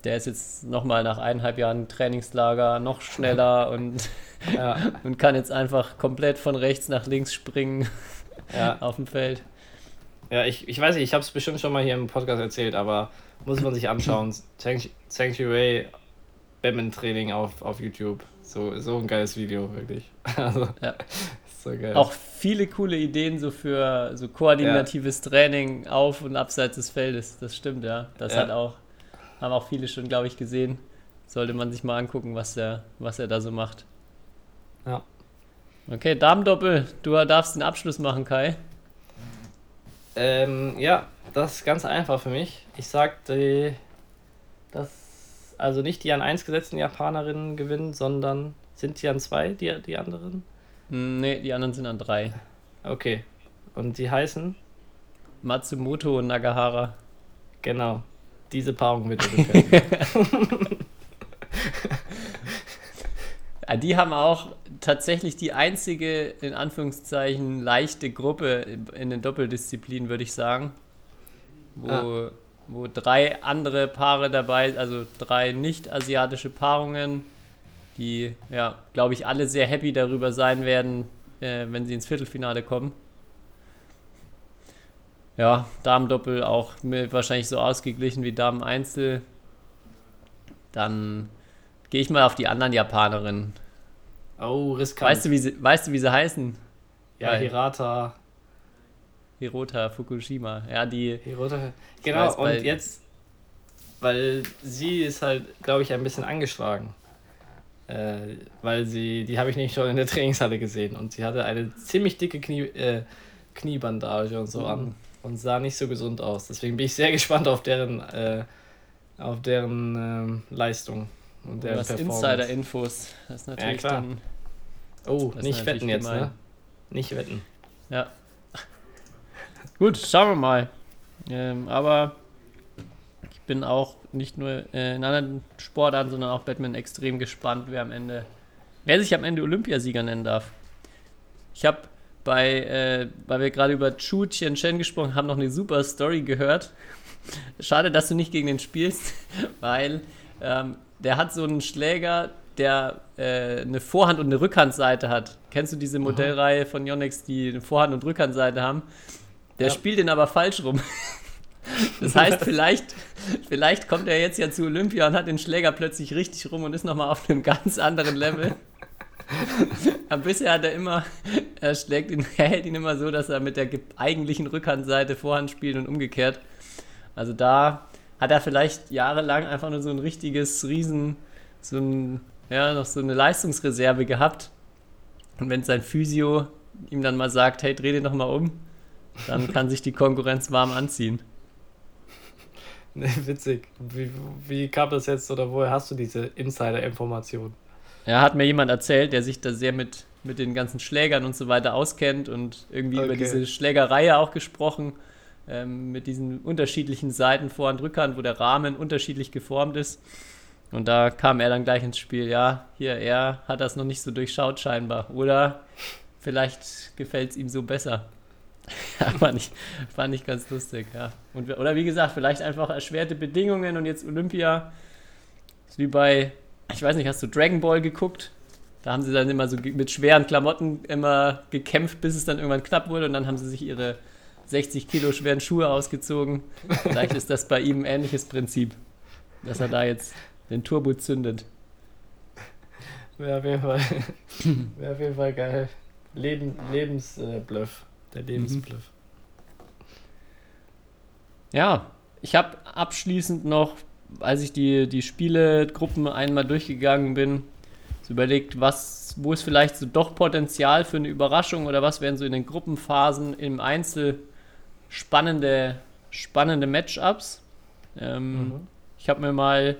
Der ist jetzt nochmal nach eineinhalb Jahren Trainingslager noch schneller und, Ja, und kann jetzt einfach komplett von rechts nach links springen ja. auf dem Feld. ja ich, ich weiß nicht, ich habe es bestimmt schon mal hier im Podcast erzählt, aber muss man sich anschauen. Sanctuary Badminton-Training auf, auf YouTube. So, so ein geiles Video, wirklich. Also, Ja. So. Auch viele coole Ideen so für so koordinatives Training auf und abseits des Feldes. Das stimmt, ja. Das Ja. hat auch, haben auch viele schon, glaube ich, gesehen. Sollte man sich mal angucken, was er, was er da so macht. Ja. Okay, Damendoppel, du darfst den Abschluss machen, Kai. Ähm, ja, das ist ganz einfach für mich. Ich sagte, dass also nicht die an 1 gesetzten Japanerinnen gewinnen, sondern sind die an 2, die, die anderen? Nee, die anderen sind an drei. Okay. Und die heißen? Matsumoto und Nagahara. Genau. Diese Paarung wird ungefähr. Ja, die haben auch tatsächlich die einzige, in Anführungszeichen, leichte Gruppe in den Doppeldisziplinen, würde ich sagen. Wo, Ah. wo drei andere Paare dabei, also drei nicht-asiatische Paarungen, die, ja, glaube ich, alle sehr happy darüber sein werden, äh, wenn sie ins Viertelfinale kommen. Ja, Damendoppel auch wahrscheinlich so ausgeglichen wie Damen-Einzel. Dann gehe ich mal auf die anderen Japanerinnen. oh, riskant. Weißt du, wie sie, weißt du, wie sie heißen? ja, Geil. Hirata. Hirota Fukushima. Ja, die. Hirota. Genau, weiß, und jetzt, weil sie ist halt, glaube ich, ein bisschen angeschlagen. Äh, weil sie, die habe ich nicht schon in der Trainingshalle gesehen und sie hatte eine ziemlich dicke Knie, äh, Kniebandage und so Mhm. an und sah nicht so gesund aus. Deswegen bin ich sehr gespannt auf deren, äh, auf deren ähm, Leistung und deren Was Performance. Insider-Infos. Das ist natürlich klar. dann. Oh, Das nicht wetten jetzt, gemein. ne? Nicht wetten. Ja. Gut, schauen wir mal. Ähm, aber bin auch nicht nur äh, in anderen Sportarten, sondern auch Batman extrem gespannt, wer am Ende, wer sich am Ende Olympiasieger nennen darf. Ich habe bei, äh, weil wir gerade über Chu Chen Chen gesprochen haben, noch eine super Story gehört. Schade, dass du nicht gegen den spielst, weil ähm, der hat so einen Schläger, der äh, eine Vorhand- und eine Rückhandseite hat. Kennst du diese Modellreihe von Yonex, die eine Vorhand- und Rückhandseite haben? Der Ja. spielt den aber falsch rum. Das heißt, vielleicht, vielleicht kommt er jetzt ja zu Olympia und hat den Schläger plötzlich richtig rum und ist nochmal auf einem ganz anderen Level. Aber bisher hat er immer, er schlägt ihn, er hält ihn immer so, dass er mit der ge- eigentlichen Rückhandseite Vorhand spielt und umgekehrt. Also da hat er vielleicht jahrelang einfach nur so ein richtiges Riesen, so ein, ja, noch so eine Leistungsreserve gehabt. Und wenn sein Physio ihm dann mal sagt, hey, dreh den doch mal um, dann kann sich die Konkurrenz warm anziehen. Witzig. Wie, wie kam das jetzt oder woher hast du diese Insider-Information? Ja, hat mir jemand erzählt, der sich da sehr mit, mit den ganzen Schlägern und so weiter auskennt und irgendwie über Okay. diese Schlägerreihe auch gesprochen, ähm, mit diesen unterschiedlichen Seiten, Vorhand, Rückhand, wo der Rahmen unterschiedlich geformt ist. Und da kam er dann gleich ins Spiel. Ja, hier, er hat das noch nicht so durchschaut scheinbar. Oder vielleicht gefällt es ihm so besser. ja, fand ich, fand ich ganz lustig, ja. Und, oder wie gesagt, vielleicht einfach erschwerte Bedingungen und jetzt Olympia. Ist wie bei, ich weiß nicht, hast du Dragon Ball geguckt? Da haben sie dann immer so mit schweren Klamotten immer gekämpft, bis es dann irgendwann knapp wurde und dann haben sie sich ihre 60 Kilo schweren Schuhe ausgezogen. Vielleicht ist das bei ihm ein ähnliches Prinzip, dass er da jetzt den Turbo zündet. Wäre auf jeden Fall, wäre auf jeden Fall geil. Leben, Lebensbluff. Der Lebensbluff. Mhm. Ja, ich habe abschließend noch, als ich die, die Spielegruppen einmal durchgegangen bin, so überlegt, was, wo ist vielleicht so doch Potenzial für eine Überraschung oder was wären so in den Gruppenphasen im Einzel spannende, spannende Matchups. Ähm, mhm. Ich habe mir mal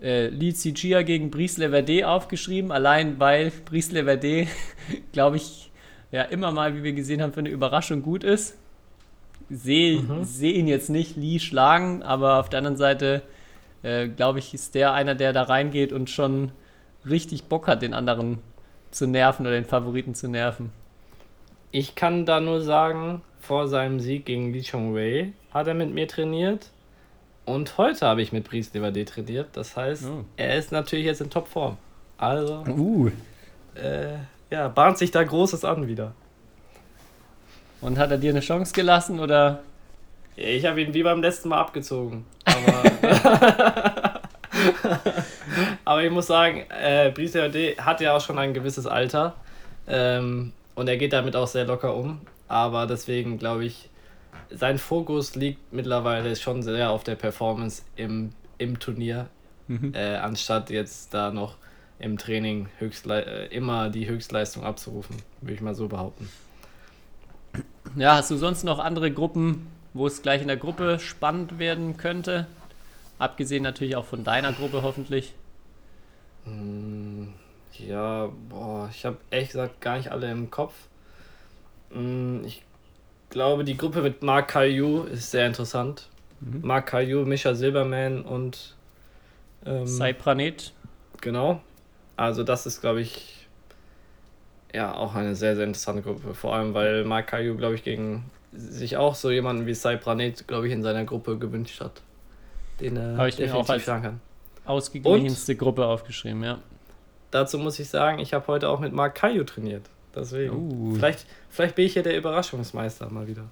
äh, Lee Zijia gegen Brice Leverde aufgeschrieben, allein weil Brice Leverde, glaube ich, ja immer mal, wie wir gesehen haben, für eine Überraschung gut ist. Sehe mhm. seh ihn jetzt nicht Lee schlagen, aber auf der anderen Seite, äh, glaube ich, ist der einer, der da reingeht und schon richtig Bock hat, den anderen zu nerven oder den Favoriten zu nerven. Ich kann da nur sagen, vor seinem Sieg gegen Lee Chong Wei hat er mit mir trainiert. Und heute habe ich mit Brice Leverde trainiert. Das heißt, oh. er ist natürlich jetzt in Topform. Also, uh. äh, ja, bahnt sich da Großes an wieder. Und hat er dir eine Chance gelassen oder? Ich habe ihn wie beim letzten Mal abgezogen. Aber, Aber ich muss sagen, äh, Brice hat ja auch schon ein gewisses Alter. Ähm, und er geht damit auch sehr locker um. Aber deswegen glaube ich, sein Fokus liegt mittlerweile schon sehr auf der Performance im, im Turnier, mhm. äh, anstatt jetzt da noch im Training Höchstle äh, immer die Höchstleistung abzurufen, würde ich mal so behaupten. Ja, hast du sonst noch andere Gruppen, wo es gleich in der Gruppe spannend werden könnte? Abgesehen natürlich auch von deiner Gruppe hoffentlich. Mm, ja, boah, ich habe ehrlich gesagt gar nicht alle im Kopf. Mm, ich glaube, die Gruppe mit Mark Caillou ist sehr interessant. Mhm. Mark Caillou, Mischa Silberman und ähm, Cypranet. Genau. Also das ist, glaube ich, ja, auch eine sehr, sehr interessante Gruppe. Vor allem, weil Mark Caillou, glaube ich, gegen sich auch so jemanden wie Cypranet, glaube ich, in seiner Gruppe gewünscht hat. Den er ich definitiv auch als schlagen kann. Ausgeglichenste Gruppe aufgeschrieben, ja. Dazu muss ich sagen, ich habe heute auch mit Mark Caillou trainiert. Deswegen. Uh. Vielleicht, vielleicht bin ich ja der Überraschungsmeister mal wieder.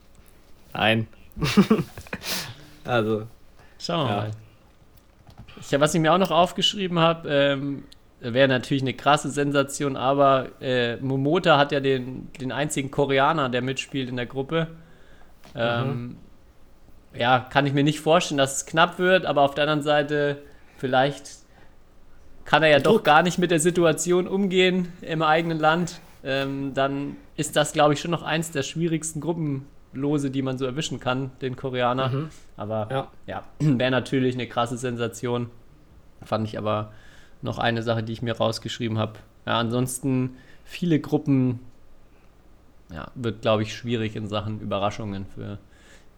Nein. also. Schauen wir ja. mal. Ich, was ich mir auch noch aufgeschrieben habe, ähm, wäre natürlich eine krasse Sensation, aber äh, Momota hat ja den, den einzigen Koreaner, der mitspielt in der Gruppe. Ähm, mhm. Ja, kann ich mir nicht vorstellen, dass es knapp wird, aber auf der anderen Seite, vielleicht kann er ja Druck. doch gar nicht mit der Situation umgehen im eigenen Land ähm, dann ist das, glaube ich, schon noch eins der schwierigsten Gruppenlose, die man so erwischen kann, den Koreaner. Mhm. Aber ja, ja wäre natürlich eine krasse Sensation. Fand ich aber noch eine Sache, die ich mir rausgeschrieben habe. Ja, ansonsten viele Gruppen ja, wird, glaube ich, schwierig in Sachen Überraschungen für,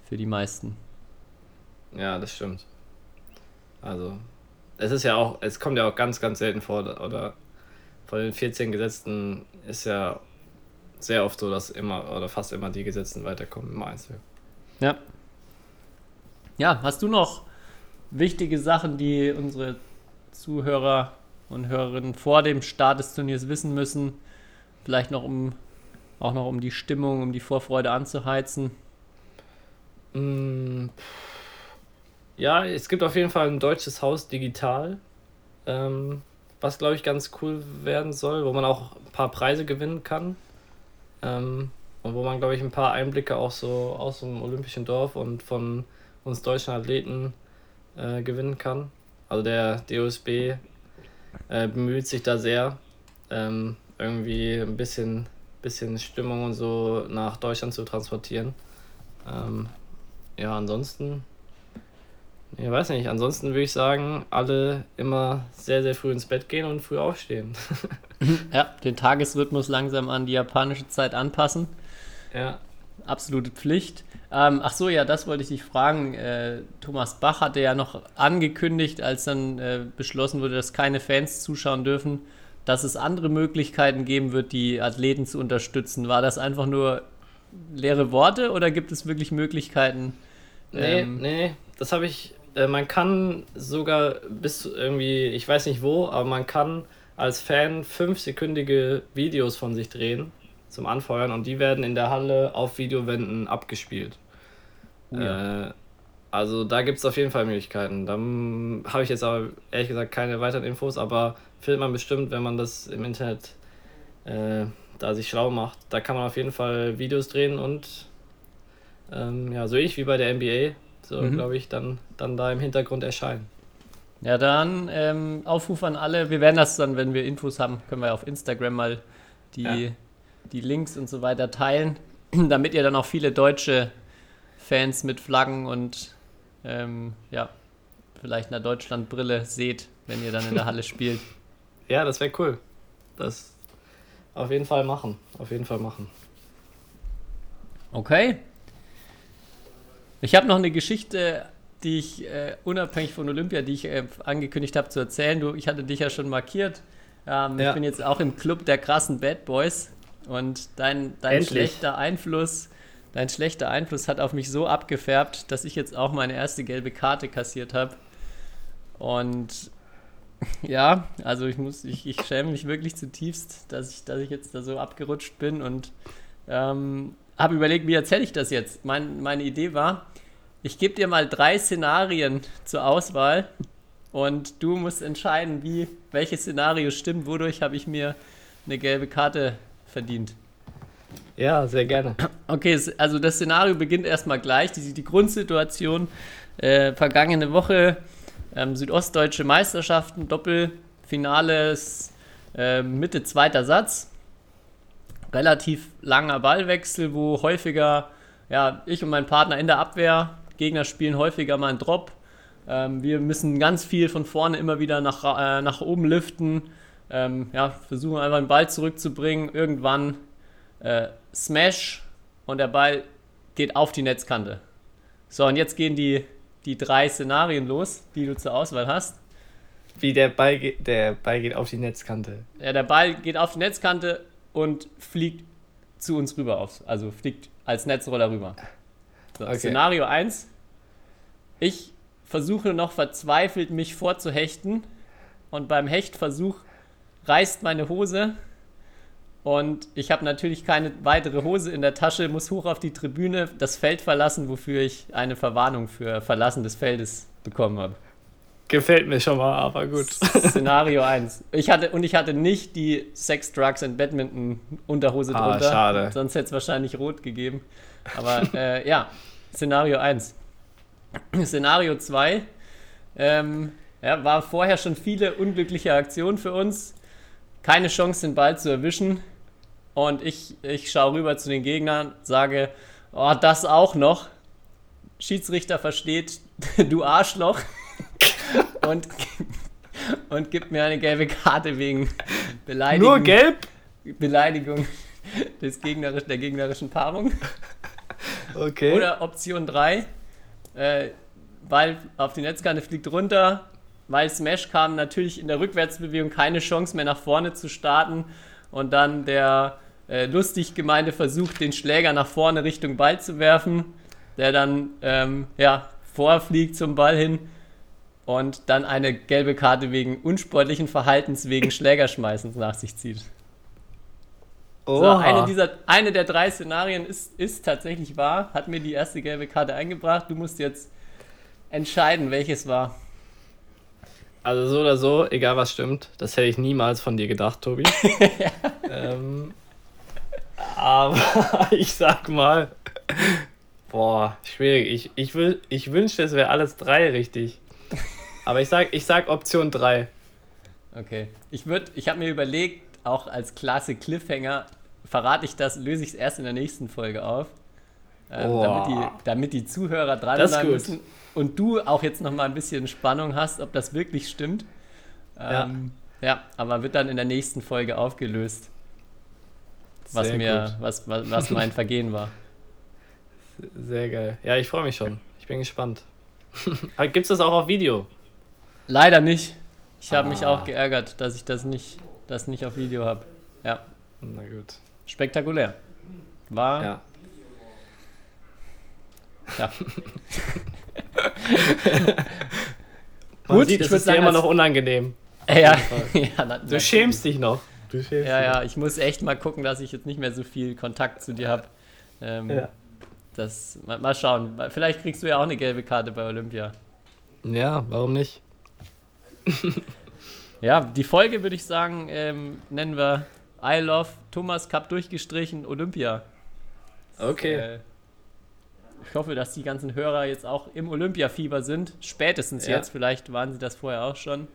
für die meisten. Ja, das stimmt. Also, es ist ja auch, es kommt ja auch ganz, ganz selten vor, oder von den 14 Gesetzten ist ja sehr oft so, dass immer oder fast immer die Gesetzten weiterkommen im Einzel. Ja. Ja, hast du noch wichtige Sachen, die unsere Zuhörer und Hörerinnen vor dem Start des Turniers wissen müssen? Vielleicht noch um auch noch um die Stimmung, um die Vorfreude anzuheizen? Mm, ja, es gibt auf jeden Fall ein deutsches Haus digital. Ähm, was glaube ich ganz cool werden soll, wo man auch ein paar Preise gewinnen kann. Ähm, und wo man, glaube ich, ein paar Einblicke auch so aus dem Olympischen Dorf und von uns deutschen Athleten äh, gewinnen kann. Also der DOSB äh, bemüht sich da sehr, ähm, irgendwie ein bisschen, bisschen Stimmung und so nach Deutschland zu transportieren. Ähm, ja, ansonsten ich weiß nicht, ansonsten würde ich sagen, alle immer sehr, sehr früh ins Bett gehen und früh aufstehen. ja, den Tagesrhythmus langsam an die japanische Zeit anpassen. Ja. Absolute Pflicht. Ähm, ach so, ja, das wollte ich dich fragen. Äh, Thomas Bach hatte ja noch angekündigt, als dann äh, beschlossen wurde, dass keine Fans zuschauen dürfen, dass es andere Möglichkeiten geben wird, die Athleten zu unterstützen. War das einfach nur leere Worte oder gibt es wirklich Möglichkeiten? Nee, ähm, nee, das habe ich. Äh, man kann sogar bis irgendwie, ich weiß nicht wo, aber man kann als Fan fünfsekündige Videos von sich drehen zum Anfeuern und die werden in der Halle auf Videowänden abgespielt. Oh ja. Äh, also da gibt es auf jeden Fall Möglichkeiten. Da habe ich jetzt aber ehrlich gesagt keine weiteren Infos, aber findet man bestimmt, wenn man das im Internet äh, da sich schlau macht. Da kann man auf jeden Fall Videos drehen und ähm, ja, so ich wie bei der NBA, so Mhm. glaube ich, dann, dann da im Hintergrund erscheinen. Ja, dann ähm, Aufruf an alle. Wir werden das dann, wenn wir Infos haben, können wir auf Instagram mal die, Ja. Die Links und so weiter teilen, damit ihr dann auch viele deutsche Fans mit Flaggen und ähm, ja, vielleicht einer Deutschlandbrille seht, wenn ihr dann in der Halle spielt. Ja, das wäre cool. Das auf jeden Fall machen. Auf jeden Fall machen. Okay. Ich habe noch eine Geschichte, die ich äh, unabhängig von Olympia, die ich äh, angekündigt habe zu erzählen. Du, ich hatte dich ja schon markiert. Ähm, Ja. Ich bin jetzt auch im Club der krassen Bad Boys und dein, dein Endlich. schlechter Einfluss, dein schlechter Einfluss hat auf mich so abgefärbt, dass ich jetzt auch meine erste gelbe Karte kassiert habe. Und ja, also ich muss, ich, ich schäme mich wirklich zutiefst, dass ich, dass ich jetzt da so abgerutscht bin und ähm, habe überlegt, wie erzähle ich das jetzt? Mein, meine Idee war, ich gebe dir mal drei Szenarien zur Auswahl und du musst entscheiden, wie, welches Szenario stimmt, wodurch habe ich mir eine gelbe Karte verdient. Ja, sehr gerne. Okay, also das Szenario beginnt erstmal gleich. Die, die Grundsituation, äh, vergangene Woche, ähm, südostdeutsche Meisterschaften, Doppelfinales, äh, Mitte zweiter Satz. Relativ langer Ballwechsel, wo häufiger, ja, ich und mein Partner in der Abwehr, Gegner spielen häufiger mal einen Drop. Ähm, wir müssen ganz viel von vorne immer wieder nach, äh, nach oben liften. Ähm, ja, versuchen einfach den Ball zurückzubringen. Irgendwann äh, Smash und der Ball geht auf die Netzkante. So, und jetzt gehen die, die drei Szenarien los, die du zur Auswahl hast. Wie der Ball, geht, der Ball geht auf die Netzkante. Ja, der Ball geht auf die Netzkante und fliegt zu uns rüber auf. Also fliegt als Netzroller rüber. So, Okay. Szenario 1. Ich versuche noch verzweifelt, mich vorzuhechten. Und beim Hechtversuch reißt meine Hose. Und ich habe natürlich keine weitere Hose in der Tasche, muss hoch auf die Tribüne, das Feld verlassen, wofür ich eine Verwarnung für Verlassen des Feldes bekommen habe. Gefällt mir schon mal, aber gut. Szenario 1. Ich hatte, und ich hatte nicht die Sex, Drugs and Badminton Unterhose Ah, drunter. schade. Sonst hätte es wahrscheinlich rot gegeben. Aber äh, ja, Szenario 1. Szenario 2. Ähm, ja, war vorher schon viele unglückliche Aktionen für uns. Keine Chance, den Ball zu erwischen. Und ich, ich schaue rüber zu den Gegnern, sage, oh, das auch noch. Schiedsrichter versteht, du Arschloch. und, und gibt mir eine gelbe Karte wegen Beleidigung, Nur gelb? Beleidigung des gegnerisch, der gegnerischen Paarung. Okay. Oder Option 3, äh, Ball auf die Netzkante fliegt runter, weil Smash kam natürlich in der Rückwärtsbewegung keine Chance mehr nach vorne zu starten und dann der äh, lustig gemeinte Versuch, den Schläger nach vorne Richtung Ball zu werfen, der dann ähm, ja, vorfliegt zum Ball hin und dann eine gelbe Karte wegen unsportlichen Verhaltens wegen Schlägerschmeißens nach sich zieht. So, eine, dieser, eine der drei Szenarien ist, ist tatsächlich wahr, hat mir die erste gelbe Karte eingebracht. Du musst jetzt entscheiden, welches war. Also so oder so, egal was stimmt, das hätte ich niemals von dir gedacht, Tobi. ähm, aber ich sag mal, boah, schwierig. Ich, ich, will, ich wünschte, es wäre alles drei richtig. Aber ich sag, ich sag Option 3. Okay. Ich würde, ich habe mir überlegt, auch als klasse Cliffhanger, verrate ich das, löse ich es erst in der nächsten Folge auf. Ähm, Oh. damit, die, damit die Zuhörer Das ist dranbleiben gut. müssen und du auch jetzt noch mal ein bisschen Spannung hast, ob das wirklich stimmt. Ja. Ähm, ja, aber wird dann in der nächsten Folge aufgelöst, was Sehr mir, gut. was, was, was mein Vergehen war. Sehr geil. Ja, ich freue mich schon. Ich bin gespannt. Gibt es das auch auf Video? Leider nicht. Ich habe mich Ah. auch geärgert, dass ich das nicht, das nicht auf Video habe. Ja, Na gut. spektakulär. War Ja. Ja. Man Gut, sieht, ich es würd ist dir sagen, immer noch unangenehm. ja, ja, na- Du schämst dich noch. Du schämst Ja, ja, ich muss echt mal gucken, dass ich jetzt nicht mehr so viel Kontakt zu dir habe. Ähm, Ja. das, mal, mal schauen. Vielleicht kriegst du ja auch eine gelbe Karte bei Olympia. Ja, warum nicht? Ja, die Folge würde ich sagen, ähm, nennen wir I Love Thomas Cup durchgestrichen Olympia. Okay. Äh, ich hoffe, dass die ganzen Hörer jetzt auch im Olympiafieber sind. Spätestens Ja. jetzt, vielleicht waren sie das vorher auch schon.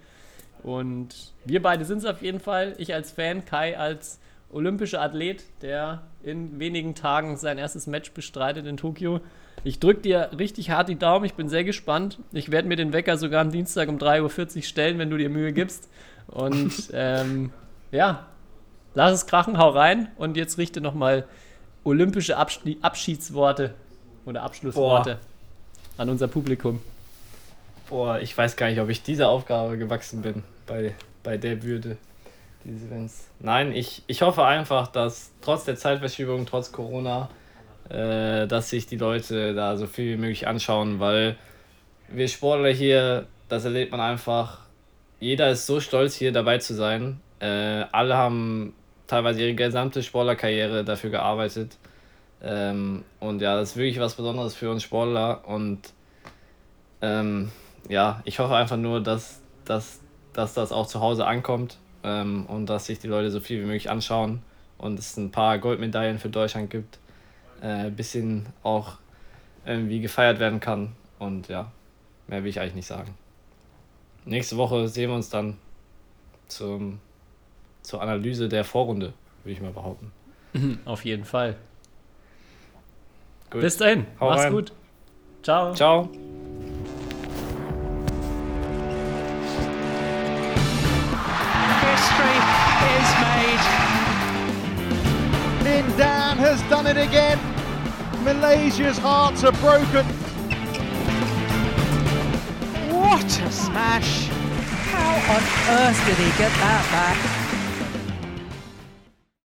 Und wir beide sind es auf jeden Fall. Ich als Fan, Kai als olympischer Athlet, der in wenigen Tagen sein erstes Match bestreitet in Tokio. Ich drücke dir richtig hart die Daumen, ich bin sehr gespannt. Ich werde mir den Wecker sogar am Dienstag um 3.40 Uhr stellen, wenn du dir Mühe gibst. Und ähm, ja, lass es krachen, hau rein und jetzt richte nochmal olympische Abschli Abschiedsworte oder Abschlussworte an unser Publikum. Boah, ich weiß gar nicht, ob ich dieser Aufgabe gewachsen bin bei, bei der Würde dieses Events. Nein, ich, ich hoffe einfach, dass trotz der Zeitverschiebung, trotz Corona, äh, dass sich die Leute da so viel wie möglich anschauen, weil wir Sportler hier, das erlebt man einfach, jeder ist so stolz hier dabei zu sein. Äh, alle haben teilweise ihre gesamte Sportlerkarriere dafür gearbeitet. Ähm, und ja, das ist wirklich was Besonderes für uns Sportler und ähm, ja, ich hoffe einfach nur, dass, dass, dass das auch zu Hause ankommt ähm, und dass sich die Leute so viel wie möglich anschauen und es ein paar Goldmedaillen für Deutschland gibt, äh, ein bisschen auch irgendwie gefeiert werden kann und ja, mehr will ich eigentlich nicht sagen. Nächste Woche sehen wir uns dann zum, zur Analyse der Vorrunde, würde ich mal behaupten. Auf jeden Fall. Gut. Bis dahin, Hau mach's rein. gut. Ciao. Ciao. History is made. Lin Dan has done it again. Malaysia's hearts are broken. What a smash! How on earth did he get that back?